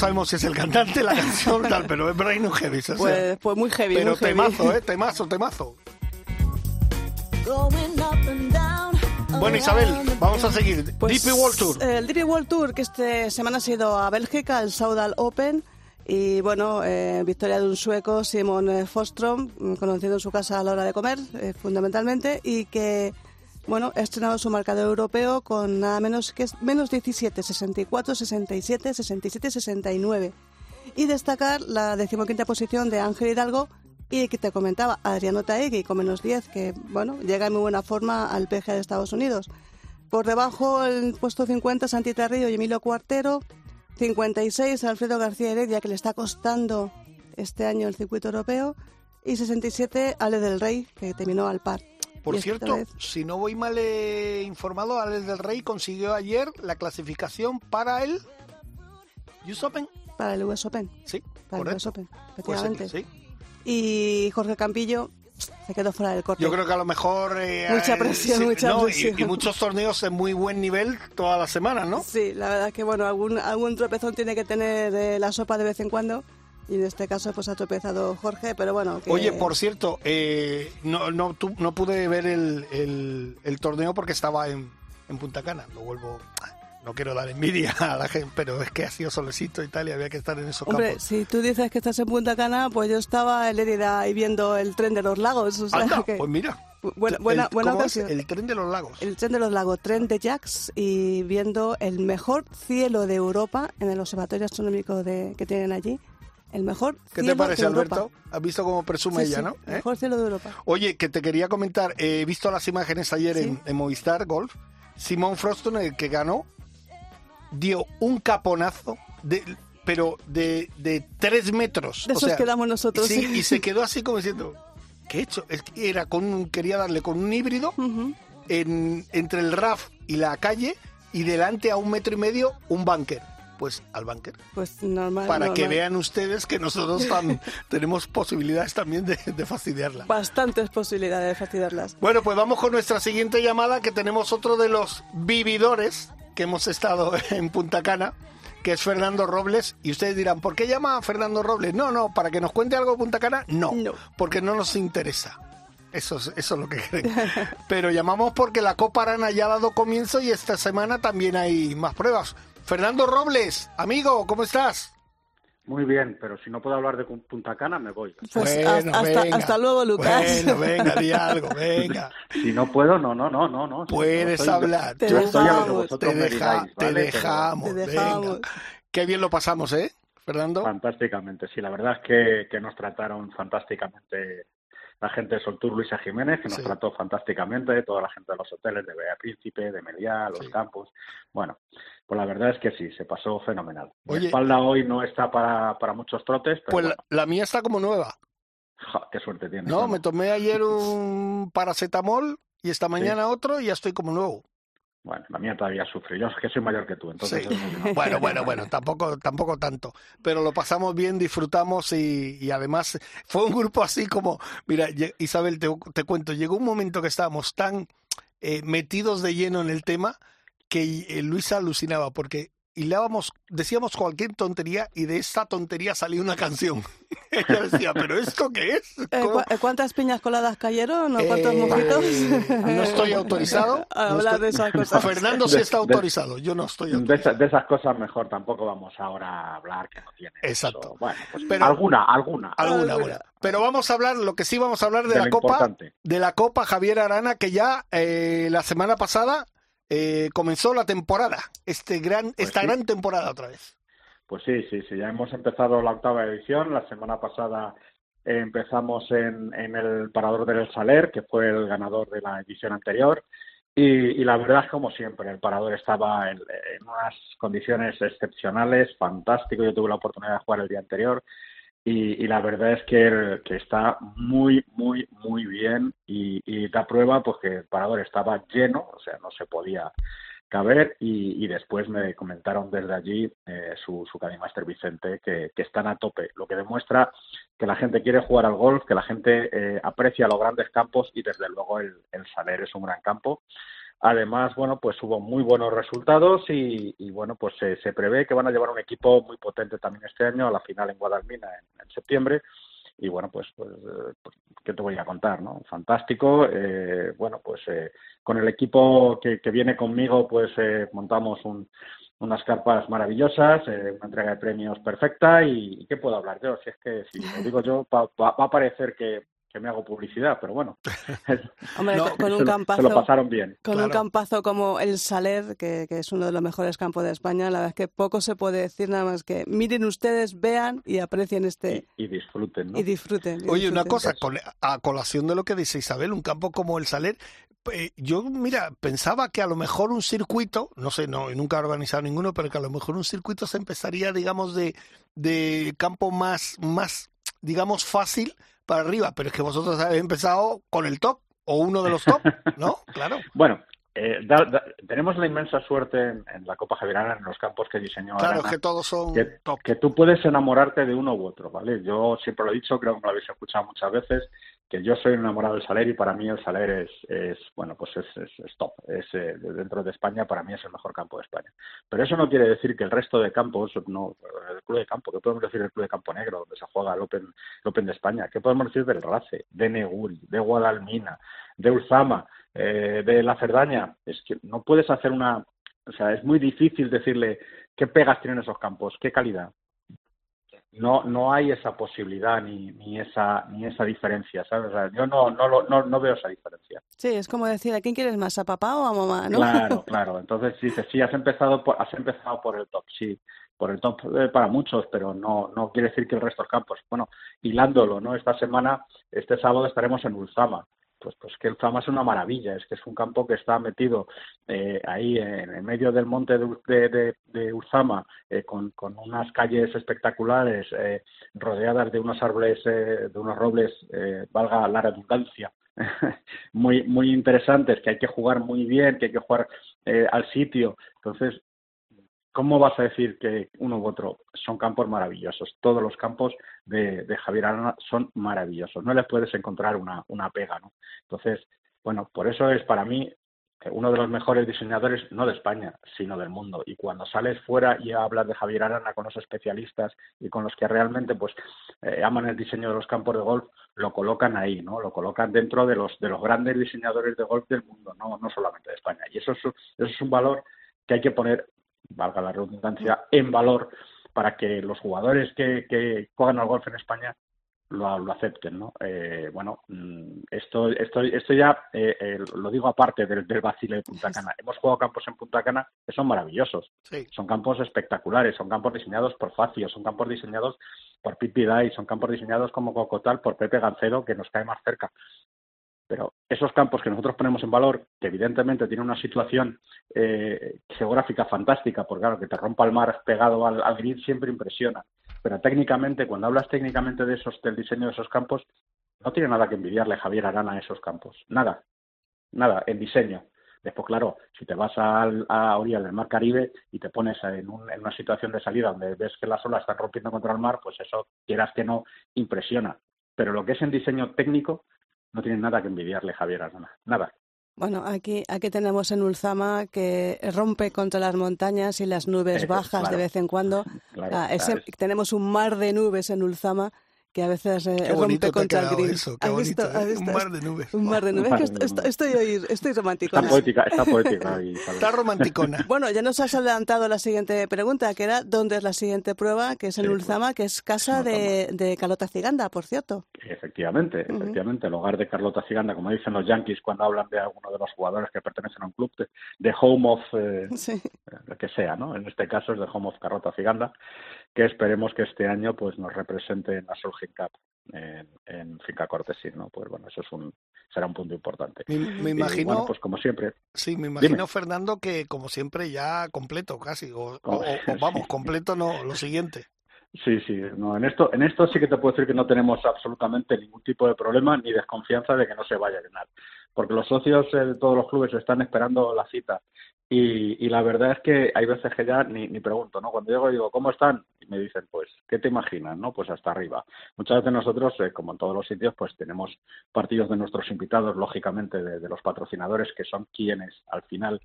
Sabemos si es el cantante, la canción, tal, pero es Heavies. o sea. Pues, pues muy heavy, pero muy heavy. temazo, ¿eh? Temazo, temazo. Bueno, Isabel, vamos a seguir. Pues, DP World Tour. El DP World Tour que esta semana ha sido a Bélgica, el Saudal Open. Y bueno, eh, victoria de un sueco, Simon eh, Fostrom, mm, conocido en su casa a la hora de comer, eh, fundamentalmente, y que bueno, ha estrenado su marcador europeo con nada menos que menos 17, 64, 67, 67, 69. Y destacar la decimoquinta posición de Ángel Hidalgo y que te comentaba Adriano Taegui con menos 10, que bueno, llega en muy buena forma al PGA de Estados Unidos. Por debajo, el puesto 50, Santi Tarrillo y Emilio Cuartero. 56, Alfredo García Heredia, que le está costando este año el circuito europeo. Y 67, Ale del Rey, que terminó al par. Por cierto, vez- si no voy mal eh, informado, Alex del Rey consiguió ayer la clasificación para el US Open. Para el US Open. Sí, Para el. US Open, Pues efectivamente. sí. Y Jorge Campillo se quedó fuera del corte. Yo creo que a lo mejor... eh, Mucha eh, presión, mucha no, y- presión. Y, muchos torneos en muy buen nivel todas las semanas, ¿no? Sí, la verdad es que bueno, algún, algún tropezón tiene que tener eh, la sopa de vez en cuando. Y en este caso pues ha tropezado Jorge, pero bueno. que- Oye, por cierto, eh, no, no, no pude ver el, el- el torneo porque estaba en, en Punta Cana. Lo vuelvo... No quiero dar envidia a la gente, pero es que ha sido solecito y tal y había que estar en esos Hombre, campos. si tú dices que estás en Punta Cana, pues yo estaba en Lérida y viendo el tren de los lagos. O sea, Anda, que- pues mira. buena, buena, El- buena ocasión. El tren de los lagos. El tren de los lagos, tren de Jacks y viendo el mejor cielo de Europa en el observatorio astronómico de, que tienen allí. El mejor ¿Qué cielo te parece, de Europa. Alberto? ¿Has visto cómo presume Sí, ella, sí, no? el ¿Eh? mejor cielo de Europa. Oye, que te quería comentar, eh, he visto las imágenes ayer Sí. en, en Movistar Golf. Simón Froston, el que ganó, dio un caponazo, de, pero de, de tres metros. De o esos sea, que damos nosotros, Sí, y se quedó así como diciendo, ¿qué he hecho? Es que era con un- quería darle con un híbrido en, entre el RAF y la calle y delante a un metro y medio un bunker. Pues al bunker. Pues normal. Para que vean ustedes que nosotros tam- tenemos posibilidades también de, de fastidiarla. Bastantes posibilidades de fastidiarlas. Bueno, pues vamos con nuestra siguiente llamada, que tenemos otro de los vividores que hemos estado en Punta Cana, que es Fernando Robles. Y ustedes dirán, ¿por qué llama a Fernando Robles? No, no, para que nos cuente algo de Punta Cana, no, No. porque no nos interesa. Eso es, eso es lo que creen. Pero llamamos porque la Copa Arana ya ha dado comienzo y esta semana también hay más pruebas. Fernando Robles, amigo, ¿cómo estás? Muy bien, pero si no puedo hablar de Punta Cana, me voy. Pues Bueno, hasta, venga. hasta luego, Lucas. Bueno, venga, di algo, venga. Si no puedo, no, no, no, no. no. Puedes hablar. Te Yo estoy a lo que dejamos. vosotros te, me deja- digáis, te dejamos, Te dejamos. venga. Qué bien lo pasamos, ¿eh, Fernando? Fantásticamente, sí, la verdad es que, que nos trataron fantásticamente la gente de Soltur Luisa Jiménez, que nos Sí. trató fantásticamente, toda la gente de los hoteles de Bea Príncipe, de Meliá, los Sí. campos. Bueno, pues la verdad es que sí, se pasó fenomenal. Mi Oye. espalda hoy no está para, para muchos trotes, pero Pues la, bueno, la mía está como nueva. ja, qué suerte tienes. No, ¿no? me tomé ayer un paracetamol y esta mañana otro y ya estoy como nuevo. Bueno, la mía todavía sufre. Yo es que soy mayor que tú, entonces... Sí. es muy- Bueno, bueno, bueno, tampoco, tampoco tanto. Pero lo pasamos bien, disfrutamos y, y además fue un grupo así como, mira, Isabel, te, te cuento, llegó un momento que estábamos tan eh, metidos de lleno en el tema que eh, Luisa alucinaba porque hilábamos, decíamos cualquier tontería y de esa tontería salía una canción. Ella decía, ¿pero esto qué es? Eh. ¿cu- ¿Cuántas piñas coladas cayeron? ¿O cuántos Eh, mojitos? no estoy autorizado. A No hablar estoy- de esas cosas. Fernando sí De- está de- autorizado, yo no estoy De, autorizado. esa- de esas cosas mejor tampoco vamos ahora a hablar que no tiene. Exacto. Pero, bueno, pues Pero- alguna, alguna. Alguna, Alguna. Pero vamos a hablar, lo que sí vamos a hablar de, De la Copa, importante. de la Copa Javier Arana, que ya eh, la semana pasada eh, comenzó la temporada, este gran, Pues esta sí. gran temporada otra vez. Pues sí, sí, sí, ya hemos empezado la octava edición. La semana pasada empezamos en, en el Parador del Saler, que fue el ganador de la edición anterior. Y, y la verdad es como siempre, el Parador estaba en, en unas condiciones excepcionales, fantástico. Yo tuve la oportunidad de jugar el día anterior y, y la verdad es que, que está muy, muy, muy bien y, y da prueba pues que el Parador estaba lleno, o sea, no se podía caber y, y después me comentaron desde allí eh, su, su Master Vicente que, que están a tope, lo que demuestra que la gente quiere jugar al golf, que la gente eh, aprecia los grandes campos y desde luego el, el Saler es un gran campo. Además, bueno, pues hubo muy buenos resultados y, bueno, pues se, prevé que van a llevar un equipo muy potente también este año a la final en Guadalmina en, septiembre. Y bueno, pues, pues, pues, ¿qué te voy a contar, no? Fantástico. Eh, bueno, pues eh, con el equipo que, viene conmigo, pues eh, montamos unas carpas maravillosas, una entrega de premios perfecta y, ¿qué puedo hablar yo? Si es que, si lo digo yo, va a parecer que, que me hago publicidad, pero bueno. Hombre, con un campazo. Se lo pasaron bien. Con un campazo como el Saler, que, es uno de los mejores campos de España, la verdad es que poco se puede decir nada más que miren ustedes, vean y aprecien este. Y, disfruten, ¿no? Y disfruten. Oye, una cosa, a colación de lo que dice Isabel, un campo como el Saler, eh, yo, mira, pensaba que a lo mejor un circuito, no sé, no, nunca he organizado ninguno, pero que a lo mejor un circuito se empezaría, digamos, de, de campo más, más, digamos, fácil para arriba, pero es que vosotros habéis empezado con el top o uno de los top, ¿no? Claro. bueno, eh, tenemos la inmensa suerte en, la Copa Javierana, en los campos que diseñó Claro, que todos son que, top. que tú puedes enamorarte de uno u otro, ¿vale? Yo siempre lo he dicho, creo que me lo habéis escuchado muchas veces, que yo soy enamorado del Saler y para mí el Saler es, es bueno, pues es, es, top. Es, eh, dentro de España, para mí es el mejor campo de España. Pero eso no quiere decir que el resto de campos, no, el Club de Campo, ¿qué podemos decir del Club de Campo Negro, donde se juega el Open, el Open de España? ¿Qué podemos decir del Race, de Neguri, de Guadalmina, de Ulzama, eh, de La Cerdaña? Es que no puedes hacer una... O sea, es muy difícil decirle qué pegas tienen esos campos, qué calidad no no hay esa posibilidad ni, ni esa ni esa diferencia sabes yo no no, no no veo esa diferencia. Sí es como decir a quién quieres más a papá o a mamá no claro claro. Entonces dices sí has empezado por, has empezado por el top sí por el top eh, para muchos pero no no quiere decir que el resto de campos bueno hilándolo no esta semana este sábado estaremos en Ulzama pues, pues que el es una maravilla, es que es un campo que está metido eh, ahí en, el medio del monte de, de, de Uzama, eh, con, unas calles espectaculares, eh, rodeadas de unos árboles, de unos robles, valga la redundancia, muy, muy interesantes, que hay que jugar muy bien, que hay que jugar al sitio. Entonces, ¿cómo vas a decir que uno u otro son campos maravillosos? Todos los campos de, Javier Arana son maravillosos. No les puedes encontrar una, pega, ¿no? Entonces, bueno, por eso es para mí uno de los mejores diseñadores, no de España, sino del mundo. Y cuando sales fuera y hablas de Javier Arana con los especialistas y con los que realmente pues eh, aman el diseño de los campos de golf, lo colocan ahí, ¿no? Lo colocan dentro de los de los grandes diseñadores de golf del mundo, no, no solamente de España. Y eso es, eso es un valor que hay que poner valga la redundancia, en valor para que los jugadores que, que juegan al golf en España lo, lo acepten, ¿no? Eh, bueno, mm, esto, esto, esto ya eh, eh, lo digo aparte del, del vacile de Punta Cana. Hemos jugado campos en Punta Cana que son maravillosos. Son campos espectaculares, son campos diseñados por Facio, son campos diseñados por Pipi Dai, son campos diseñados como Cocotal por Pepe Gancedo, que nos cae más cerca. Pero esos campos que nosotros ponemos en valor, que evidentemente tienen una situación eh, geográfica fantástica, porque claro, que te rompa el mar pegado al, grid siempre impresiona. Pero técnicamente, cuando hablas técnicamente de esos, del diseño de esos campos, no tiene nada que envidiarle Javier Arana a esos campos. Nada. Nada, en diseño. Después, claro, si te vas a, a orilla del mar Caribe y te pones en, una situación de salida donde ves que las olas están rompiendo contra el mar, pues eso, quieras que no, impresiona. Pero lo que es en diseño técnico, no tienen nada que envidiarle Javier Arana, nada. Bueno, aquí, aquí tenemos en Ulzama que rompe contra las montañas y las nubes bajas de vez en cuando. Ah, tenemos un mar de nubes en Ulzama que a veces eh, rompe contra el gris. Eso, qué bonito, ¿eh? Un mar de nubes. Un mar de nubes. estoy, estoy, estoy romántica. Está poética, está poética. está romanticona. Bueno, ya nos has adelantado la siguiente pregunta, que era ¿dónde es la siguiente prueba? Que es en Ulzama, que es casa de, de, Carlota Ciganda, por cierto. Efectivamente, efectivamente. El hogar de Carlota Ciganda, como dicen los Yankees cuando hablan de alguno de los jugadores que pertenecen a un club, de, home of, eh, lo que sea, ¿no? En este caso es de home of Carlota Ciganda que esperemos que este año pues nos represente en la Solheim Cup en, en, Finca Cortesín, ¿no? Pues bueno, eso es un será un punto importante. Me, imagino, pues como siempre. Sí, me imagino Fernando que como siempre ya completo casi o, vamos completo no lo siguiente. Sí, sí, no, en esto, en esto sí que te puedo decir que no tenemos absolutamente ningún tipo de problema ni desconfianza de que no se vaya a llenar, porque los socios de todos los clubes están esperando la cita Y, y, la verdad es que hay veces que ya ni, ni pregunto, ¿no? Cuando llego digo, ¿cómo están? Y me dicen, pues, ¿qué te imaginas? ¿no? Pues hasta arriba. Muchas veces nosotros, eh, como en todos los sitios, pues tenemos partidos de nuestros invitados, lógicamente, de, de los patrocinadores, que son quienes al final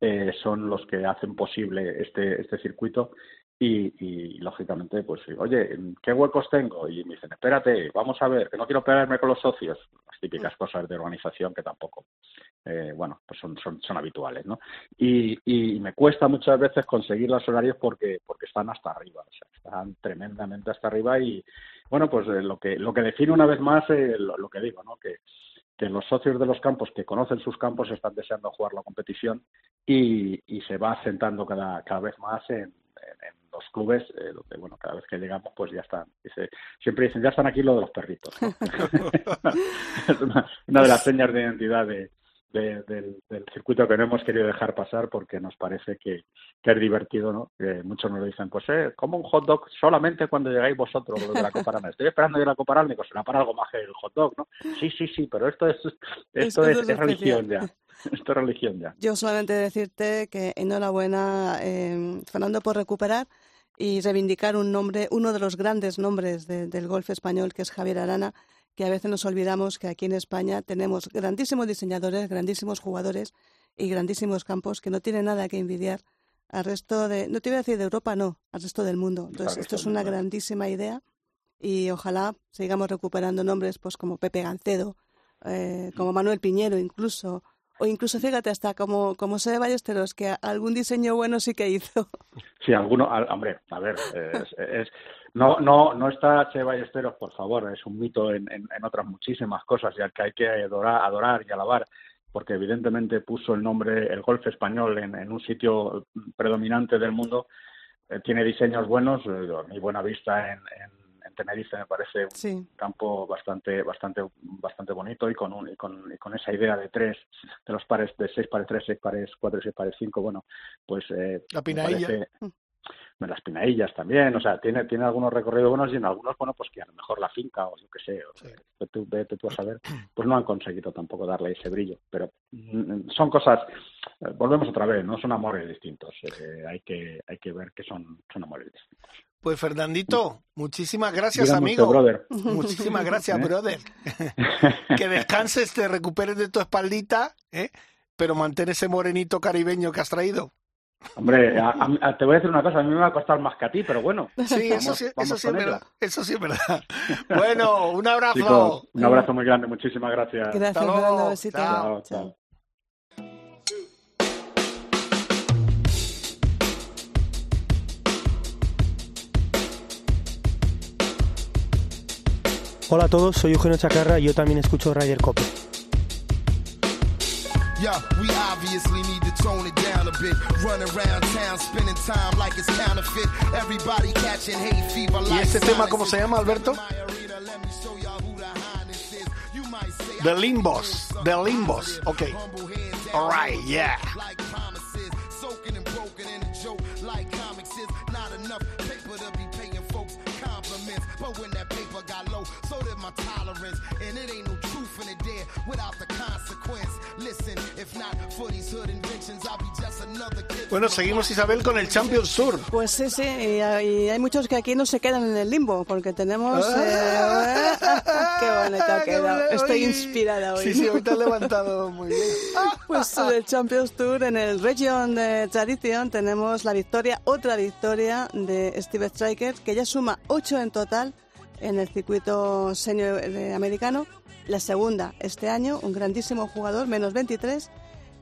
eh, son los que hacen posible este, este circuito y, y, lógicamente, pues, oye, ¿qué huecos tengo? Y me dicen, espérate, vamos a ver, que no quiero pelearme con los socios. Las típicas cosas de organización que tampoco, eh, bueno, pues son, son, son habituales, ¿no? Y, y me cuesta muchas veces conseguir los horarios porque, porque están hasta arriba, o sea, están tremendamente hasta arriba y, bueno, pues eh, lo que lo que define una vez más eh, lo, lo que digo, ¿no? Que que los socios de los campos que conocen sus campos están deseando jugar la competición y, y se va asentando cada, cada vez más en, en, en los clubes, eh, donde, bueno, cada vez que llegamos, pues ya están. Dice, siempre dicen, ya están aquí lo de los perritos. ¿no? es una, una, de las señas de identidad de, de, del, del, circuito que no hemos querido dejar pasar porque nos parece que, que es divertido, ¿no? Que muchos nos dicen, pues, eh, como un hot dog solamente cuando llegáis vosotros, los de la Copa Estoy esperando ir a la Copa digo, será para algo más que el hot dog, ¿no? Sí, sí, sí, pero esto es, esto, es, es, es religión ya. Esto es religión ya. Yo solamente decirte que enhorabuena, eh, Fernando, por recuperar y reivindicar un nombre, uno de los grandes nombres de, del golf español, que es Javier Arana, que a veces nos olvidamos que aquí en España tenemos grandísimos diseñadores, grandísimos jugadores y grandísimos campos que no tienen nada que envidiar al resto de, no te iba a decir de Europa, no, al resto del mundo. Entonces, esto es una grandísima idea y ojalá sigamos recuperando nombres pues como Pepe Gancedo, eh, como Manuel Piñero incluso, o incluso fíjate hasta como, como Sede Ballesteros, que algún diseño bueno sí que hizo. Sí, alguno, hombre, a ver, es, es no, no, no está Che Ballesteros, por favor, es un mito en, en, en otras muchísimas cosas y al que hay que adorar, adorar y alabar, porque evidentemente puso el nombre, el golf español, en, en un sitio predominante del mundo. Eh, tiene diseños buenos, eh, mi buena vista en, en en Tenerife me parece un sí. campo bastante bastante bastante bonito y con, un, y con y con esa idea de tres de los pares de seis pares tres seis pares cuatro seis pares cinco bueno pues eh, la pinailla parece, las pinaillas también, o sea, tiene, tiene algunos recorridos buenos y en algunos, bueno, pues que a lo mejor la finca o yo qué sé, o, sí. tú, vete tú a saber, pues no han conseguido tampoco darle ese brillo, pero mm, son cosas, eh, volvemos otra vez, no son amores distintos, eh, hay, que, hay que ver que son, son amores distintos. Pues Fernandito, muchísimas gracias, amigo. Brother. Muchísimas gracias, ¿Eh? brother. que descanses, te recuperes de tu espaldita, ¿eh? pero mantén ese morenito caribeño que has traído. Hombre, a, a, te voy a decir una cosa, a mí me va a costar más que a ti, pero bueno. Sí, vamos, eso sí, eso sí es verdad. Eso sí es verdad. Bueno, un abrazo. Chicos, un abrazo muy grande, muchísimas gracias. Gracias, Fernando. Besito. Chao, chao. Hola a todos, soy Eugenio Chacarra y yo también escucho Ryder Cope. Yeah, we obviously need to tone it down a bit. Run around town, spending time like it's counterfeit. Everybody catching hate fever ¿Y este tema cómo se llama, Alberto? The Limbos. The Limbos. Ok. Alright, yeah. Like promises, soaking and broken in a joke. Like comics, not enough paper to be paying folks' compliments. But when that paper got low, so did my tolerance. And it ain't no truth in it there without the Bueno, seguimos Isabel con el Champions Tour. Pues sí, sí, y, y, hay muchos que aquí no se quedan en el limbo, porque tenemos... Eh, ¡Qué bonita ha quedado! Estoy inspirada hoy. Sí, sí, hoy te has levantado muy bien. Pues el Champions Tour en el Region de Tradition tenemos la victoria, otra victoria de Steve Striker, que ya suma ocho en total en el circuito senior americano. La segunda este año, un grandísimo jugador, menos 23,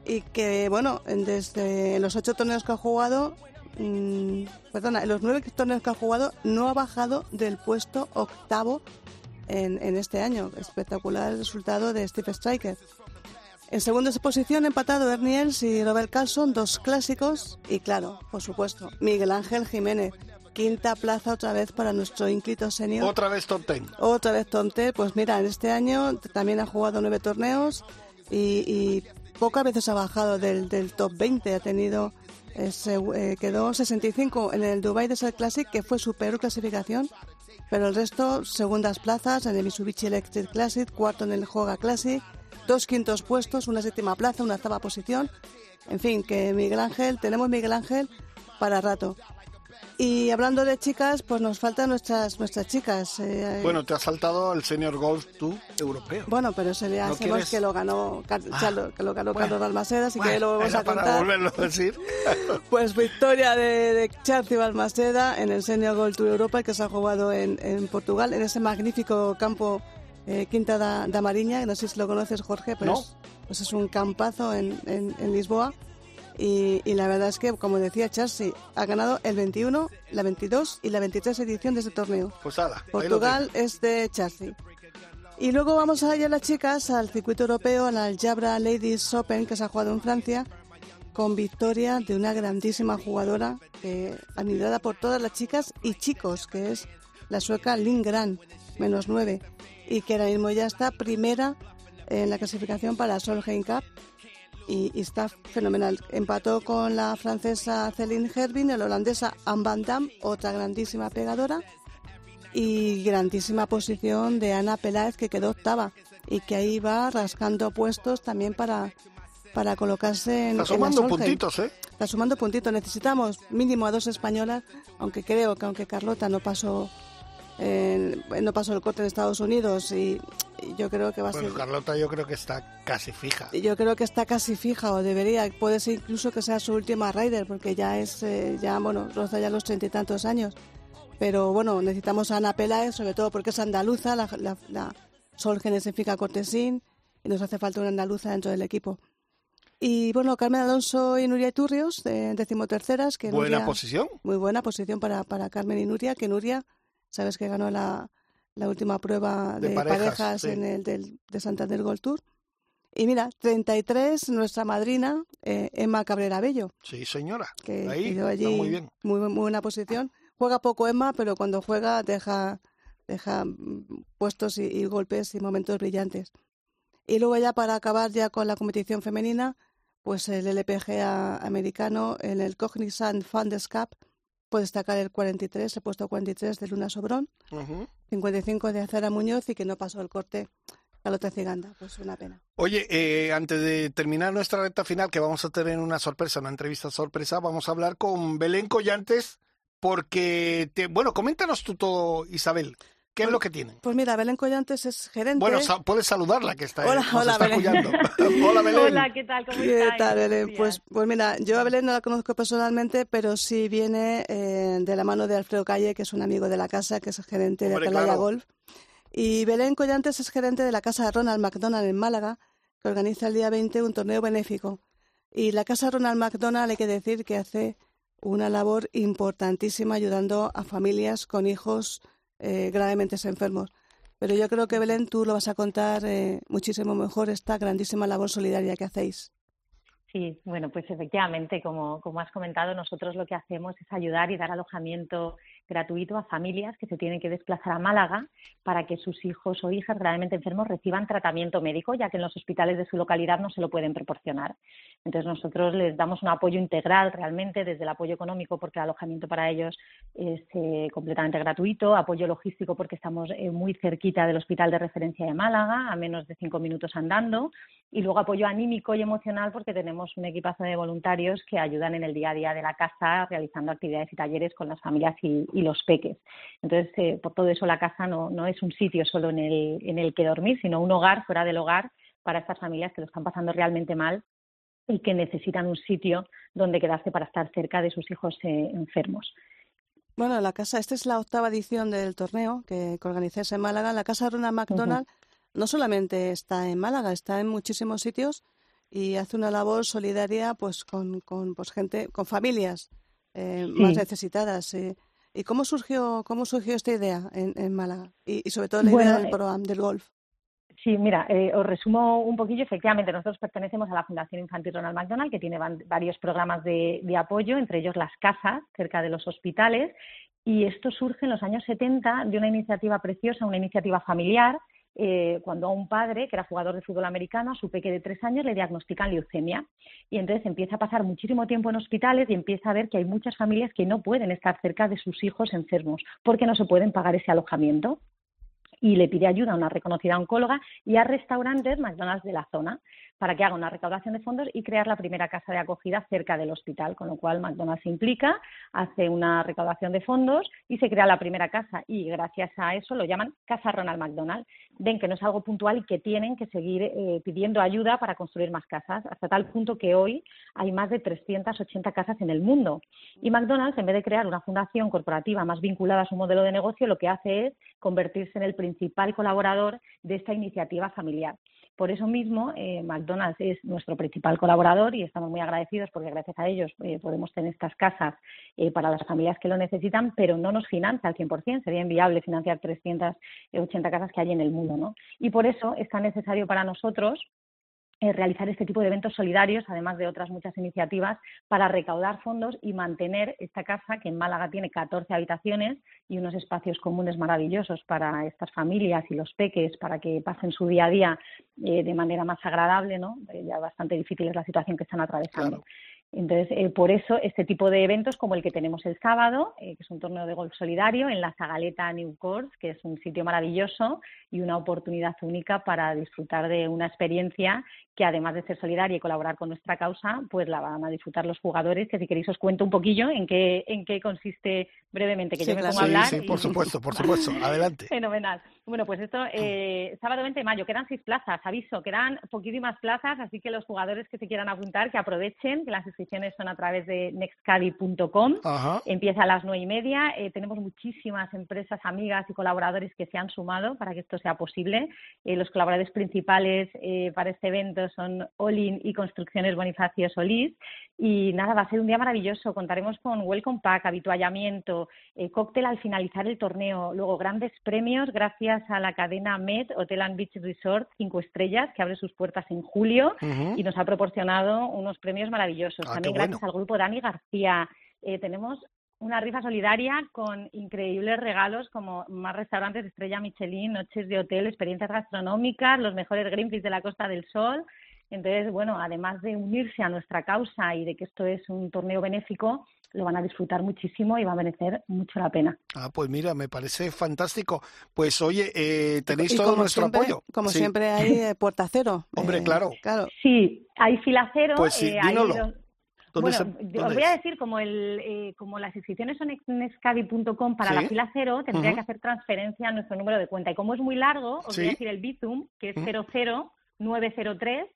y que, bueno, desde los ocho torneos que ha jugado, mmm, perdona, en los nueve torneos que ha jugado, no ha bajado del puesto octavo en, en este año. Espectacular el resultado de Steve Striker. En segunda posición empatado Ernie Els y Robert Carlson, dos clásicos. Y claro, por supuesto, Miguel Ángel Jiménez, quinta plaza otra vez para nuestro ínclito senior. Otra vez top ten. Otra vez top ten. Pues mira, en este año también ha jugado nueve torneos y, y pocas veces ha bajado del, del top 20. Ha tenido, eh, quedó 65 en el Dubai Desert Classic, que fue su peor clasificación. Pero el resto, segundas plazas en el Mitsubishi Electric Classic, cuarto en el Hoga Classic, dos quintos puestos, una séptima plaza, una octava posición. En fin, que Miguel Ángel, tenemos Miguel Ángel para rato. Y hablando de chicas, pues nos faltan nuestras nuestras chicas. eh, Bueno, te ha saltado el Senior Golf Tour europeo. bueno, pero se ve ¿No quieres? que lo ganó Ah. Que lo ganó Bueno, Carlos Balmaceda, así que lo vamos a para contar. volverlo a decir. Pues victoria de, de Charly Balmaceda en el Senior Gold Tour Europa que se ha jugado en, en Portugal, en ese magnífico campo eh, Quinta da, da Mariña, no sé si lo conoces Jorge, pero No. es, pues es un campazo en, en- en Lisboa. Y, y la verdad es que, como decía Charly, ha ganado el 21, la 22 y la 23 edición de este torneo. Pues ala, Portugal es de Charly. Y luego vamos a ir a las chicas al circuito europeo, al Aljabra Ladies Open que se ha jugado en Francia, con victoria de una grandísima jugadora eh, admirada por todas las chicas y chicos, que es la sueca Lindgren, menos nueve, y que ahora mismo ya está primera en la clasificación para la Solheim Cup y, y está fenomenal. Empató con la francesa Celine Herbin, la holandesa Anne van Dam, otra grandísima pegadora, y grandísima posición de Ana Peláez, que quedó octava y que ahí va rascando puestos también para, para colocarse en, Está en la sumando Solheim. puntitos, ¿eh? Está sumando puntitos. Necesitamos mínimo a dos españolas, aunque creo que aunque Carlota no pasó eh, no pasó el corte en Estados Unidos y, y yo creo que va a Bueno, ser Carlota yo creo que está casi fija. yo creo que está casi fija o debería, puede ser incluso que sea su última rider porque ya es, eh, ya bueno, roza ya los treinta y tantos años. Pero bueno, necesitamos a Ana Peláez, sobre todo porque es andaluza, la, la, la Solgen significa cortesín y nos hace falta una andaluza dentro del equipo. Y bueno, Carmen Alonso y Nuria Iturrios, de decimoterceras. Que Buena Nuria- posición. Muy buena posición para, para Carmen y Nuria, que Nuria, sabes que ganó la, la última prueba De de, parejas, parejas, sí. en el del, de Santander Gold Tour. Y mira, 33, nuestra madrina, eh, Emma Cabrera Bello, Sí, señora. que, Ahí está muy bien. muy, muy buena posición. Juega poco Emma, pero cuando juega deja, deja mm, puestos y, y golpes y momentos brillantes. Y luego ya para acabar ya con la competición femenina, pues el LPGA americano en el Cognizant Funders Cup puede destacar el 43, el puesto 43 de Luna Sobrón, Ujú. 55 de Azara Muñoz y que no pasó el corte Carlota Ciganda. Pues una pena. Oye, eh, antes de terminar nuestra recta final, que vamos a tener una sorpresa, una entrevista sorpresa, vamos a hablar con Belén Collantes, porque, te, bueno, coméntanos tú todo, Isabel. ¿Qué es lo que tiene? Pues mira, Belén Collantes es gerente. Bueno, sa- puedes saludarla, que está, Hola, nos hola, está Belén. hola, Belén. Hola, ¿qué tal? ¿Cómo ¿Qué estáis? tal, Belén? Pues, pues mira, yo a Belén no la conozco personalmente, pero sí viene eh, de la mano de Alfredo Calle, que es un amigo de la casa, que es el gerente de Atalaya claro. Golf. Y Belén Collantes es gerente de la casa Ronald McDonald en Málaga, que organiza el día 20 un torneo benéfico. Y la casa Ronald McDonald, hay que decir que hace una labor importantísima ayudando a familias con hijos eh, gravemente enfermos. Pero yo creo que Belén, tú lo vas a contar eh, muchísimo mejor esta grandísima labor solidaria que hacéis. Sí, bueno, pues efectivamente, como, como has comentado, nosotros lo que hacemos es ayudar y dar alojamiento gratuito a familias que se tienen que desplazar a Málaga para que sus hijos o hijas gravemente enfermos reciban tratamiento médico, ya que en los hospitales de su localidad no se lo pueden proporcionar. Entonces nosotros les damos un apoyo integral realmente, desde el apoyo económico, porque el alojamiento para ellos es eh, completamente gratuito, apoyo logístico porque estamos eh, muy cerquita del hospital de referencia de Málaga, a menos de cinco minutos andando, y luego apoyo anímico y emocional porque tenemos un equipazo de voluntarios que ayudan en el día a día de la casa realizando actividades y talleres con las familias y, y los peques. Entonces, eh, por todo eso la casa no, no es un sitio solo en el, en el que dormir, sino un hogar fuera del hogar para estas familias que lo están pasando realmente mal y que necesitan un sitio donde quedarse para estar cerca de sus hijos eh, enfermos. Bueno, la casa, esta es la octava edición del torneo que, que en Málaga. La casa Ronald McDonald no solamente está en Málaga, está en muchísimos sitios y hace una labor solidaria pues con, con pues, gente, con familias eh, más Sí. necesitadas. eh. ¿Y cómo surgió, cómo surgió esta idea en, en Málaga? Y, y sobre todo la Bueno, idea del eh, programa del golf. Sí, mira, eh, os resumo un poquillo. Efectivamente, nosotros pertenecemos a la Fundación Infantil Ronald McDonald, que tiene van- varios programas de, de apoyo, entre ellos las casas cerca de los hospitales. Y esto surge en los años 70 de una iniciativa preciosa, una iniciativa familiar, eh, cuando a un padre, que era jugador de fútbol americano, a su peque de tres años le diagnostican leucemia. Y entonces empieza a pasar muchísimo tiempo en hospitales y empieza a ver que hay muchas familias que no pueden estar cerca de sus hijos enfermos porque no se pueden pagar ese alojamiento. y le pide ayuda a una reconocida oncóloga y a restaurantes McDonald's de la zona para que haga una recaudación de fondos y crear la primera casa de acogida cerca del hospital, con lo cual McDonald's se implica, hace una recaudación de fondos y se crea la primera casa y gracias a eso lo llaman Casa Ronald McDonald. Ven que no es algo puntual y que tienen que seguir eh, pidiendo ayuda para construir más casas, hasta tal punto que hoy hay más de 380 casas en el mundo. Y McDonald's, en vez de crear una fundación corporativa más vinculada a su modelo de negocio, lo que hace es convertirse en el principal colaborador de esta iniciativa familiar. Por eso mismo, eh, McDonald's es nuestro principal colaborador y estamos muy agradecidos porque gracias a ellos eh, podemos tener estas casas eh, para las familias que lo necesitan, pero no nos financia al 100%. Sería inviable financiar 380 casas que hay en el mundo. ¿no? Y por eso es tan necesario para nosotros eh, realizar este tipo de eventos solidarios, además de otras muchas iniciativas, para recaudar fondos y mantener esta casa, que en Málaga tiene 14 habitaciones y unos espacios comunes maravillosos para estas familias y los peques, para que pasen su día a día eh, de manera más agradable, ¿no? Eh, ya bastante difícil es la situación que están atravesando. Entonces, eh, por eso, este tipo de eventos como el que tenemos el sábado, eh, que es un torneo de golf solidario en la Zagaleta New Course, que es un sitio maravilloso y una oportunidad única para disfrutar de una experiencia que, además de ser solidaria y colaborar con nuestra causa, pues la van a disfrutar los jugadores. Que si queréis os cuento un poquillo en qué, en qué consiste brevemente, que yo me pongo a hablar. Sí, por supuesto, por supuesto. Adelante. Fenomenal. Bueno, pues esto, eh, sábado 20 de mayo, quedan seis plazas, aviso, quedan poquísimas plazas, así que los jugadores que se quieran apuntar, que aprovechen, que las inscripciones son a través de nextcadi.com. Empieza a las nueve y media. Eh, tenemos muchísimas empresas, amigas y colaboradores que se han sumado para que esto sea posible. Eh, los colaboradores principales eh, para este evento son Olin y Construcciones Bonifacio Solís. Y nada, va a ser un día maravilloso. Contaremos con Welcome Pack, habituallamiento, cóctel al finalizar el torneo, luego grandes premios gracias a la cadena Med Hotel and Beach Resort cinco estrellas que abre sus puertas en julio y nos ha proporcionado unos premios maravillosos. Ah, También gracias al grupo Dani García. Eh, tenemos una rifa solidaria con increíbles regalos como más restaurantes de estrella Michelin, noches de hotel, experiencias gastronómicas, los mejores Greenpeace de la Costa del Sol. Entonces, bueno, además de unirse a nuestra causa y de que esto es un torneo benéfico, lo van a disfrutar muchísimo y va a merecer mucho la pena. Ah, pues mira, me parece fantástico. Pues oye, eh, tenéis todo nuestro apoyo. Como siempre hay eh, puerta cero. Hombre, Eh, claro. claro. Sí, hay fila cero. Pues sí, eh, hay dínoslo. dos- ¿Dónde bueno, os voy a decir, como el eh, como las inscripciones son en escadi.com para Sí. la fila cero, tendría que hacer transferencia a nuestro número de cuenta. Y como es muy largo, os voy Sí. a decir el Bizum, que es Ujú. 00903,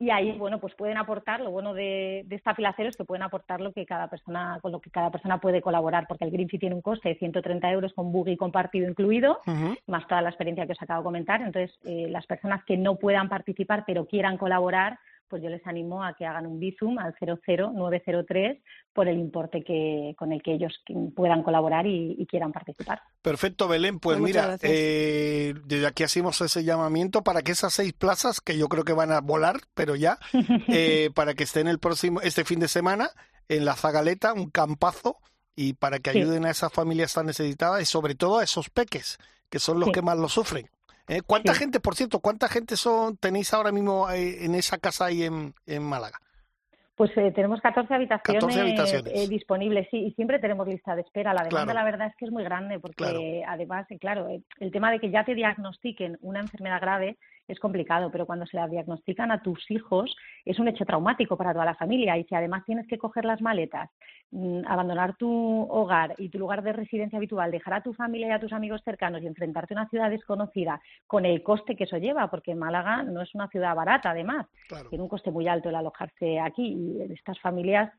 y ahí, bueno, pues pueden aportar, lo bueno de, de esta fila cero es que pueden aportar lo que cada persona, con lo que cada persona puede colaborar, porque el Green Fee tiene un coste de 130 euros con buggy compartido incluido, más toda la experiencia que os acabo de comentar. Entonces, eh, las personas que no puedan participar pero quieran colaborar, pues yo les animo a que hagan un Bizum al 00903 por el importe que con el que ellos puedan colaborar y, y quieran participar. Perfecto, Belén. Pues Pues mira, eh, desde aquí hacemos ese llamamiento para que esas seis plazas, que yo creo que van a volar, pero ya, eh, para que estén el próximo, este fin de semana en la Zagaleta, un campazo, y para que Sí. ayuden a esas familias tan necesitadas y sobre todo a esos peques, que son los Sí. que más lo sufren. ¿Eh? ¿Cuánta Sí. gente, por cierto, cuánta gente son tenéis ahora mismo eh, en esa casa ahí en, en Málaga? Pues eh, tenemos 14 habitaciones, 14 habitaciones. eh, disponibles, sí, y siempre tenemos lista de espera. La demanda, Claro. la verdad, es que es muy grande, porque Claro. además, claro, el tema de que ya te diagnostiquen una enfermedad grave es complicado, pero cuando se la diagnostican a tus hijos es un hecho traumático para toda la familia. Y si además tienes que coger las maletas, mm, abandonar tu hogar y tu lugar de residencia habitual, dejar a tu familia y a tus amigos cercanos y enfrentarte a una ciudad desconocida con el coste que eso lleva, porque Málaga no es una ciudad barata, además Claro. tiene un coste muy alto el alojarse aquí y estas familias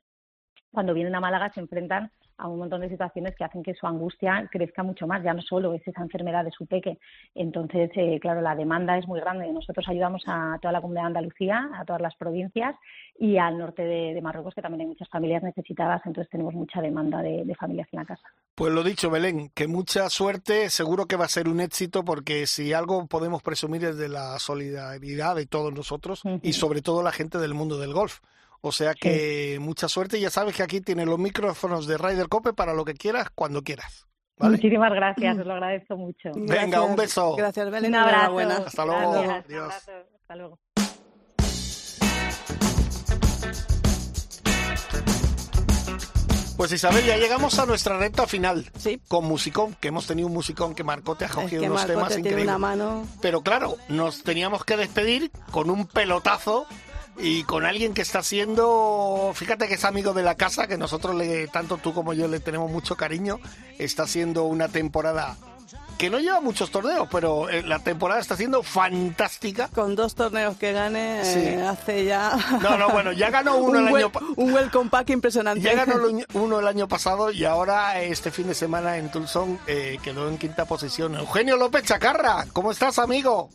cuando vienen a Málaga se enfrentan a un montón de situaciones que hacen que su angustia crezca mucho más, ya no solo es esa enfermedad de su peque. Entonces, eh, claro, la demanda es muy grande. Nosotros ayudamos a toda la comunidad de Andalucía, a todas las provincias y al norte de, de Marruecos, que también hay muchas familias necesitadas, entonces tenemos mucha demanda de, de familias en la casa. Pues lo dicho, Belén, que mucha suerte, seguro que va a ser un éxito porque si algo podemos presumir es de la solidaridad de todos nosotros y sobre todo la gente del mundo del golf. O sea que mucha suerte, ya sabes que aquí tienes los micrófonos de Ryder Cope para lo que quieras, cuando quieras. ¿Vale? Muchísimas gracias, os lo agradezco mucho. Venga, un beso. Gracias, Belén. Un abrazo. Enhorabuena. Hasta luego. Gracias, un Adiós. abrazo. Hasta luego. Pues Isabel, ya llegamos a nuestra recta final. Sí. Con musicón, que hemos tenido un musicón que Marcote ha Es cogido que unos Marcote temas tiene increíbles. una mano. Pero claro, nos teníamos que despedir con un pelotazo y con alguien que está haciendo, fíjate que es amigo de la casa, que nosotros le, tanto tú como yo le tenemos mucho cariño, está haciendo una temporada que no lleva muchos torneos, pero eh, la temporada está siendo fantástica. Con dos torneos que gane, Sí. eh, hace ya. No, no, bueno, ya ganó uno un, el año wel- pa- un welcome pack impresionante. Ya ganó uno el año pasado y ahora este fin de semana en Tulsón eh, quedó en quinta posición. Eugenio López Chacarra, ¿cómo estás, amigo?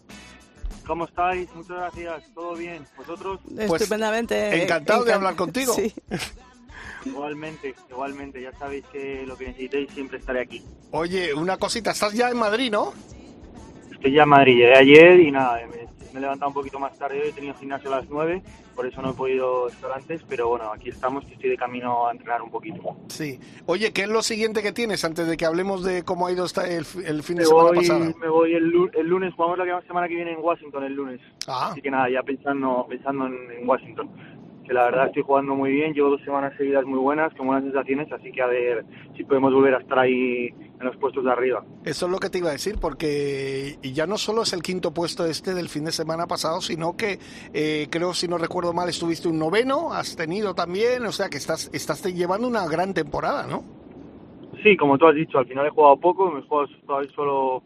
¿Cómo estáis? Muchas gracias. ¿Todo bien? ¿Vosotros? Pues, Estupendamente. encantado de hablar contigo. Sí. Igualmente, igualmente. Ya sabéis que lo que necesitéis siempre estaré aquí. Oye, una cosita, estás ya en Madrid, ¿no? Estoy ya en Madrid. Llegué ayer y nada, me, me he levantado un poquito más tarde hoy. He tenido gimnasio a las 9, por eso no he podido estar antes. Pero bueno, aquí estamos, que estoy de camino a entrenar un poquito. Sí. Oye, ¿qué es lo siguiente que tienes antes de que hablemos de cómo ha ido esta- el, el fin de semana voy, pasada? me voy el, lu- el lunes, jugamos la semana que viene en Washington el lunes. Ah. Así que nada, ya pensando, pensando en, en Washington. Que la verdad estoy jugando muy bien, llevo dos semanas seguidas muy buenas, con buenas sensaciones, así que a ver si podemos volver a estar ahí en los puestos de arriba. Eso es lo que te iba a decir, porque ya no solo es el quinto puesto este del fin de semana pasado, sino que eh, creo, si no recuerdo mal, estuviste un noveno, has tenido también, o sea que estás, estás llevando una gran temporada, ¿no? Sí, como tú has dicho, al final he jugado poco, me he jugado solo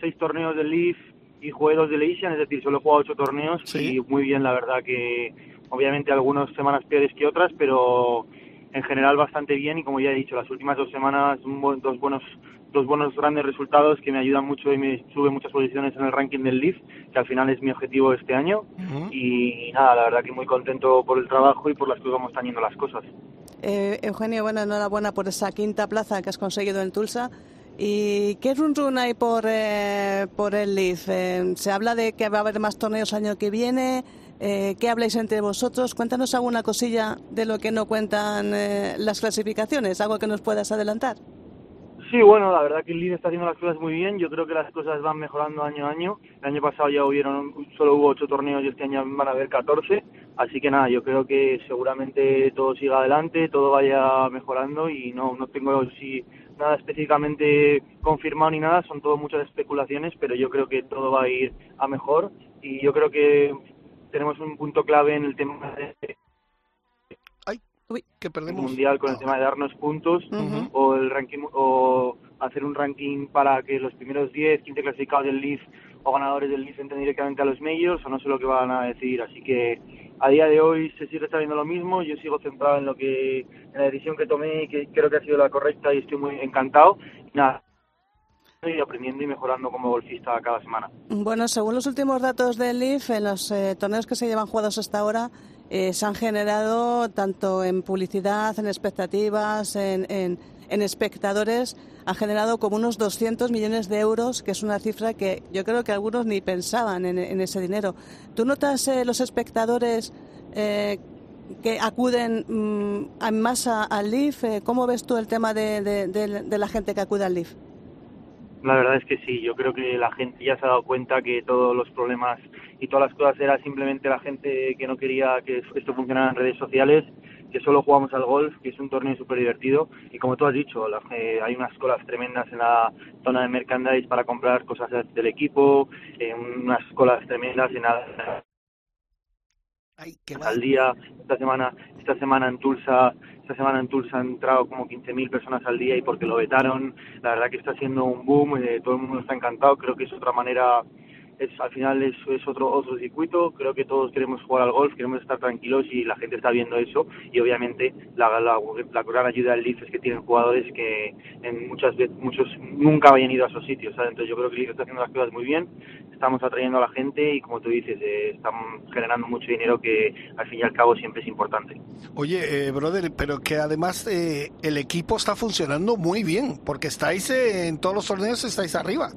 seis torneos del Leaf y jugué dos del Asian, es decir, solo he jugado ocho torneos y muy bien, la verdad que obviamente algunas semanas peores que otras, pero en general bastante bien y como ya he dicho, las últimas dos semanas un buen- dos buenos dos buenos grandes resultados que me ayudan mucho y me suben muchas posiciones en el ranking del Leaf, que al final es mi objetivo este año y nada, la verdad que muy contento por el trabajo y por las que vamos teniendo las cosas. Eh, Eugenio, bueno, enhorabuena por esa quinta plaza que has conseguido en Tulsa. ¿Y qué run run hay por, eh, por el Leaf? Eh, ¿Se habla de que va a haber más torneos año que viene? Eh, ¿Qué habláis entre vosotros? Cuéntanos alguna cosilla de lo que no cuentan eh, las clasificaciones, algo que nos puedas adelantar. Sí, bueno, la verdad que el Leeds está haciendo las cosas muy bien. Yo creo que las cosas van mejorando año a año. El año pasado ya hubieron, solo hubo ocho torneos y este año van a haber 14. Así que nada, yo creo que seguramente todo siga adelante, todo vaya mejorando y no, no tengo si nada específicamente confirmado ni nada, son todo muchas especulaciones, pero yo creo que todo va a ir a mejor y yo creo que tenemos un punto clave en el tema de que perdemos. mundial con el tema de darnos puntos o el ranking o hacer un ranking para que los primeros 10, 15 clasificados del Leaf o ganadores del Leaf entren directamente a los majors o no sé lo que van a decidir. Así que a día de hoy se sigue sabiendo lo mismo. Yo sigo centrado en lo que en la decisión que tomé y que creo que ha sido la correcta y estoy muy encantado. Nada estoy aprendiendo y mejorando como golfista cada semana Bueno, según los últimos datos del Leaf, en los eh, torneos que se llevan jugados hasta ahora, eh, se han generado tanto en publicidad, en expectativas, en, en- espectadores, ha generado como unos 200 millones de euros, que es una cifra que yo creo que algunos ni pensaban en, ese dinero. ¿Tú notas eh, los espectadores que acuden mm, en masa al? Eh, ¿Cómo ves tú el tema de, de- la gente que acude al Leaf? La verdad es que sí, yo creo que la gente ya se ha dado cuenta que todos los problemas y todas las cosas era simplemente la gente que no quería que esto funcionara en redes sociales, que solo jugamos al golf, que es un torneo súper divertido. Y como tú has dicho, la- eh, hay unas colas tremendas en la zona de merchandise para comprar cosas del equipo, eh, unas colas tremendas en la, al día. Esta semana, esta semana en Tulsa, esta semana en Tulsa han entrado como 15.000 personas al día y porque lo vetaron. La verdad que está siendo un boom, eh, todo el mundo está encantado. Creo que es otra manera, es al final es, otro otro circuito. Creo que todos queremos jugar al golf, queremos estar tranquilos y la gente está viendo eso. Y obviamente la, gran ayuda del Leaf es que tienen jugadores que en muchas veces muchos nunca habían ido a esos sitios. Entonces yo creo que Leaf está haciendo las cosas muy bien. Estamos atrayendo a la gente y como tú dices, eh, están generando mucho dinero que al fin y al cabo siempre es importante. Oye, eh, brother, pero que además eh, el equipo está funcionando muy bien, porque estáis en todos los torneos, estáis arriba.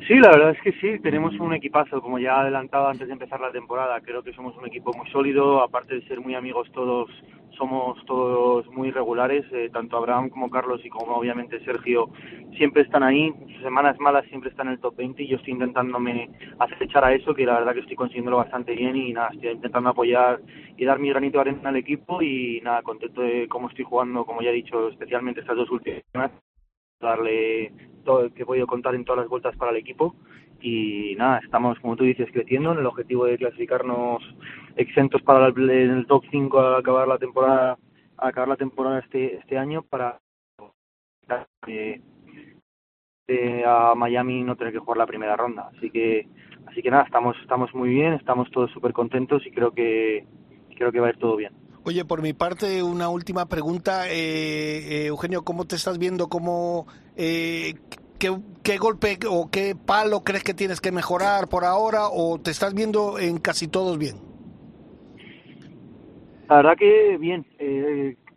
Sí, la verdad es que sí, tenemos un equipazo, como ya adelantaba antes de empezar la temporada, creo que somos un equipo muy sólido, aparte de ser muy amigos todos, somos todos muy regulares, eh, tanto Abraham como Carlos y como obviamente Sergio siempre están ahí, semanas malas siempre están en el top 20 y yo estoy intentándome acechar a eso, que la verdad que estoy consiguiéndolo bastante bien y nada, estoy intentando apoyar y dar mi granito de arena al equipo y nada, contento de cómo estoy jugando, como ya he dicho, especialmente estas dos últimas darle todo que he podido contar en todas las vueltas para el equipo. Y nada, estamos como tú dices creciendo. En el objetivo de clasificarnos exentos para el, el top 5 al acabar la temporada a acabar la temporada este este año para eh, eh, a Miami no tener que jugar la primera ronda. Así que así que nada estamos estamos muy bien estamos todos súper contentos y creo que creo que va a ir todo bien Oye, por mi parte, una última pregunta. Eh, eh, Eugenio, ¿cómo te estás viendo? ¿Cómo, eh, qué, qué, golpe o qué palo crees que tienes que mejorar por ahora? ¿O te estás viendo en casi todos bien? La que bien.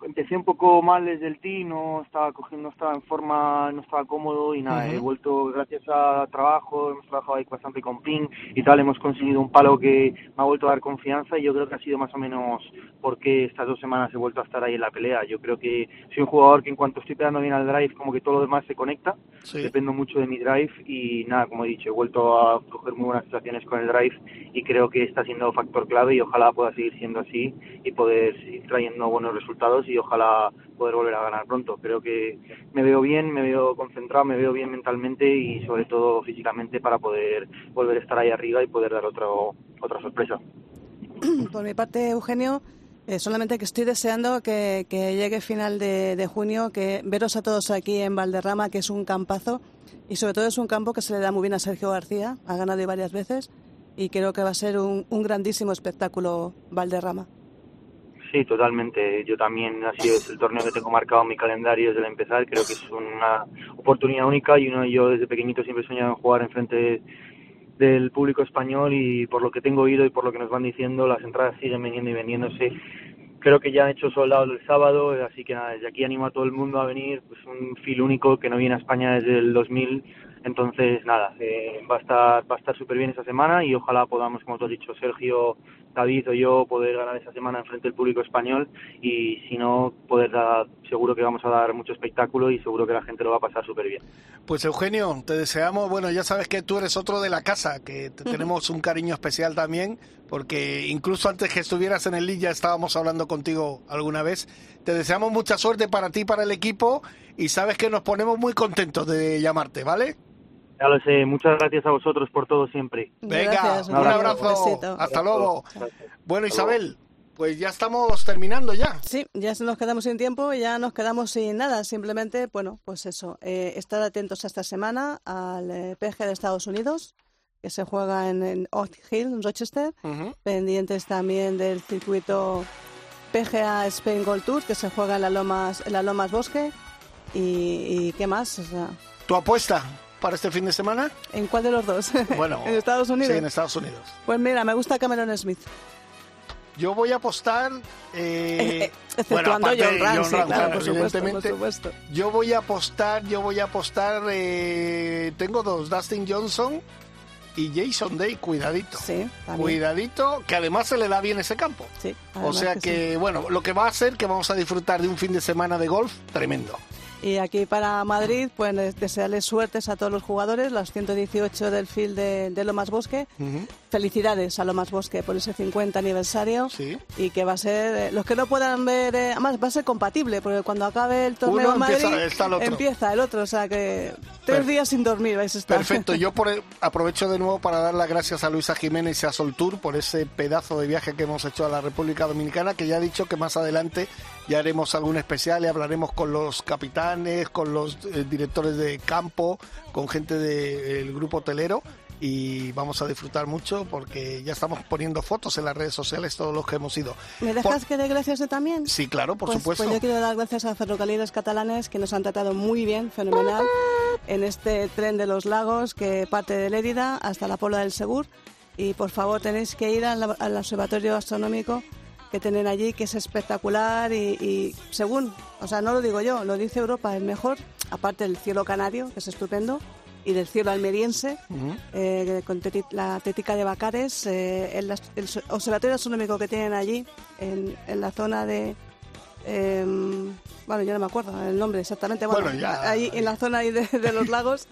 Empecé un poco mal desde el tee, no estaba cogiendo, no estaba en forma, no estaba cómodo y nada, uh -huh. he vuelto gracias a trabajo, hemos trabajado ahí bastante con Ping y tal, hemos conseguido un palo que me ha vuelto a dar confianza y yo creo que ha sido más o menos porque estas dos semanas he vuelto a estar ahí en la pelea. Yo creo que soy un jugador que en cuanto estoy pegando bien al drive, como que todo lo demás se conecta, sí. dependo mucho de mi drive y nada, como he dicho, he vuelto a coger muy buenas situaciones con el drive y creo que está siendo factor clave y ojalá pueda seguir siendo así y poder seguir trayendo buenos resultados y ojalá poder volver a ganar pronto. Creo que me veo bien, me veo concentrado, me veo bien mentalmente y sobre todo físicamente para poder volver a estar ahí arriba y poder dar otro, otra sorpresa. Por mi parte, Eugenio, eh, solamente que estoy deseando que, que llegue final de, junio, que veros a todos aquí en Valderrama, que es un campazo y sobre todo es un campo que se le da muy bien a Sergio García, ha ganado varias veces y creo que va a ser un, un grandísimo espectáculo Valderrama. Sí, totalmente. Yo también, así es el torneo que tengo marcado en mi calendario desde el empezar. Creo que es una oportunidad única y uno yo desde pequeñito siempre he soñado en jugar enfrente del público español y por lo que tengo oído y por lo que nos van diciendo, las entradas siguen veniendo y vendiéndose. Creo que ya han hecho soldados el sábado, así que nada, desde aquí animo a todo el mundo a venir. Pues un fil único que no viene a España desde el 2000 entonces, nada, eh, va a estar va a estar súper bien esa semana y ojalá podamos, como tú has dicho, Sergio, David o yo, poder ganar esa semana enfrente del público español y si no, poder dar, seguro que vamos a dar mucho espectáculo y seguro que la gente lo va a pasar súper bien. Pues Eugenio, te deseamos, bueno, ya sabes que tú eres otro de la casa, que te tenemos un cariño especial también, porque incluso antes que estuvieras en el League ya estábamos hablando contigo alguna vez. Te deseamos mucha suerte para ti y para el equipo y sabes que nos ponemos muy contentos de llamarte, ¿vale? Ya lo sé, muchas gracias a vosotros por todo siempre. Venga, gracias, un abrazo. Un Hasta luego. Gracias. Bueno, Isabel, pues ya estamos terminando ya. Sí, ya nos quedamos sin tiempo, ya nos quedamos sin nada. Simplemente, bueno, pues eso, eh, estar atentos esta semana al eh, PG de Estados Unidos, que se juega en, en Oak Hill, en Rochester. Uh -huh. Pendientes también del circuito PGA Spain Gold Tour, que se juega en la Lomas, en la Lomas Bosque. Y, y qué más. O sea, ¿Tu apuesta? Para este fin de semana? ¿En cuál de los dos? Bueno, ¿En Estados Unidos? Sí, en Estados Unidos. Pues mira, me gusta Cameron Smith. Yo voy a apostar. Eh, Exceptuando bueno, John sí, claro, por supuesto, evidentemente. por supuesto. Yo voy a apostar, yo voy a apostar. Eh, tengo dos: Dustin Johnson y Jason Day. Cuidadito. Sí. Cuidadito, que además se le da bien ese campo. Sí, o sea que, que sí. bueno, lo que va a hacer que vamos a disfrutar de un fin de semana de golf tremendo. Y aquí para Madrid, pues desearles suertes a todos los jugadores, los 118 del field de, de Lomas Bosque. Felicidades a Lomas Bosque por ese 50 aniversario. Sí. Y que va a ser, eh, los que no puedan ver, eh, además va a ser compatible, porque cuando acabe el torneo en Madrid, empieza, el otro. empieza el otro. O sea que tres días sin dormir vais a estar. Perfecto. Yo por, aprovecho de nuevo para dar las gracias a Luisa Jiménez y a Soltour por ese pedazo de viaje que hemos hecho a la República Dominicana, que ya ha dicho que más adelante ya haremos algún especial y hablaremos con los capitanes, con los eh, directores de campo, con gente del de, grupo hotelero y vamos a disfrutar mucho porque ya estamos poniendo fotos en las redes sociales todos los que hemos ido. ¿Me dejas por... que dé gracias yo también? Sí, claro, por pues, supuesto. Pues yo quiero dar gracias a ferrocarriles catalanes que nos han tratado muy bien, fenomenal, en este tren de los lagos que parte de Lérida hasta la Pola del Segur y por favor tenéis que ir al, al observatorio astronómico que tienen allí, que es espectacular y, y, según, o sea, no lo digo yo, lo dice Europa, el mejor, aparte del cielo canario, que es estupendo, y del cielo almeriense, eh, con teti- la tética de Bacares, eh, el, observatorio astronómico que tienen allí, en, en la zona de... em, bueno, yo no me acuerdo el nombre exactamente. Bueno, Bueno, ya. ahí en la zona ahí de, de los lagos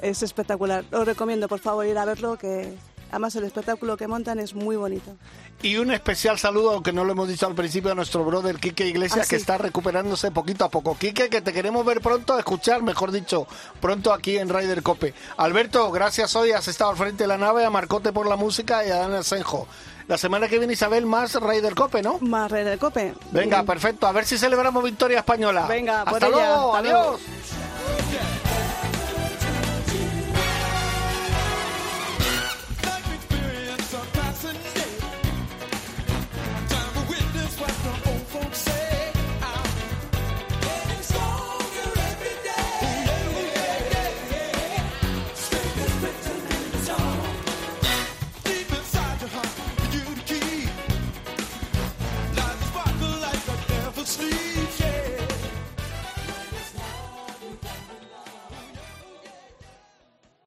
es espectacular. Os recomiendo, por favor, ir a verlo, que además el espectáculo que montan es muy bonito. Y un especial saludo, aunque no lo hemos dicho al principio, a nuestro brother Quique Iglesias, Ah, que está recuperándose poquito a poco. Quique, que te queremos ver pronto, escuchar, mejor dicho, pronto aquí en Ryder Cope. Alberto, gracias hoy, has estado al frente de la nave, a Marcote por la música y a Daniel Senjo. La semana que viene, Isabel, más Ryder Cope, ¿no? Más Rey del Cope. Venga, perfecto. A ver si celebramos victoria española. Venga, por Hasta ella. Hasta luego. adiós.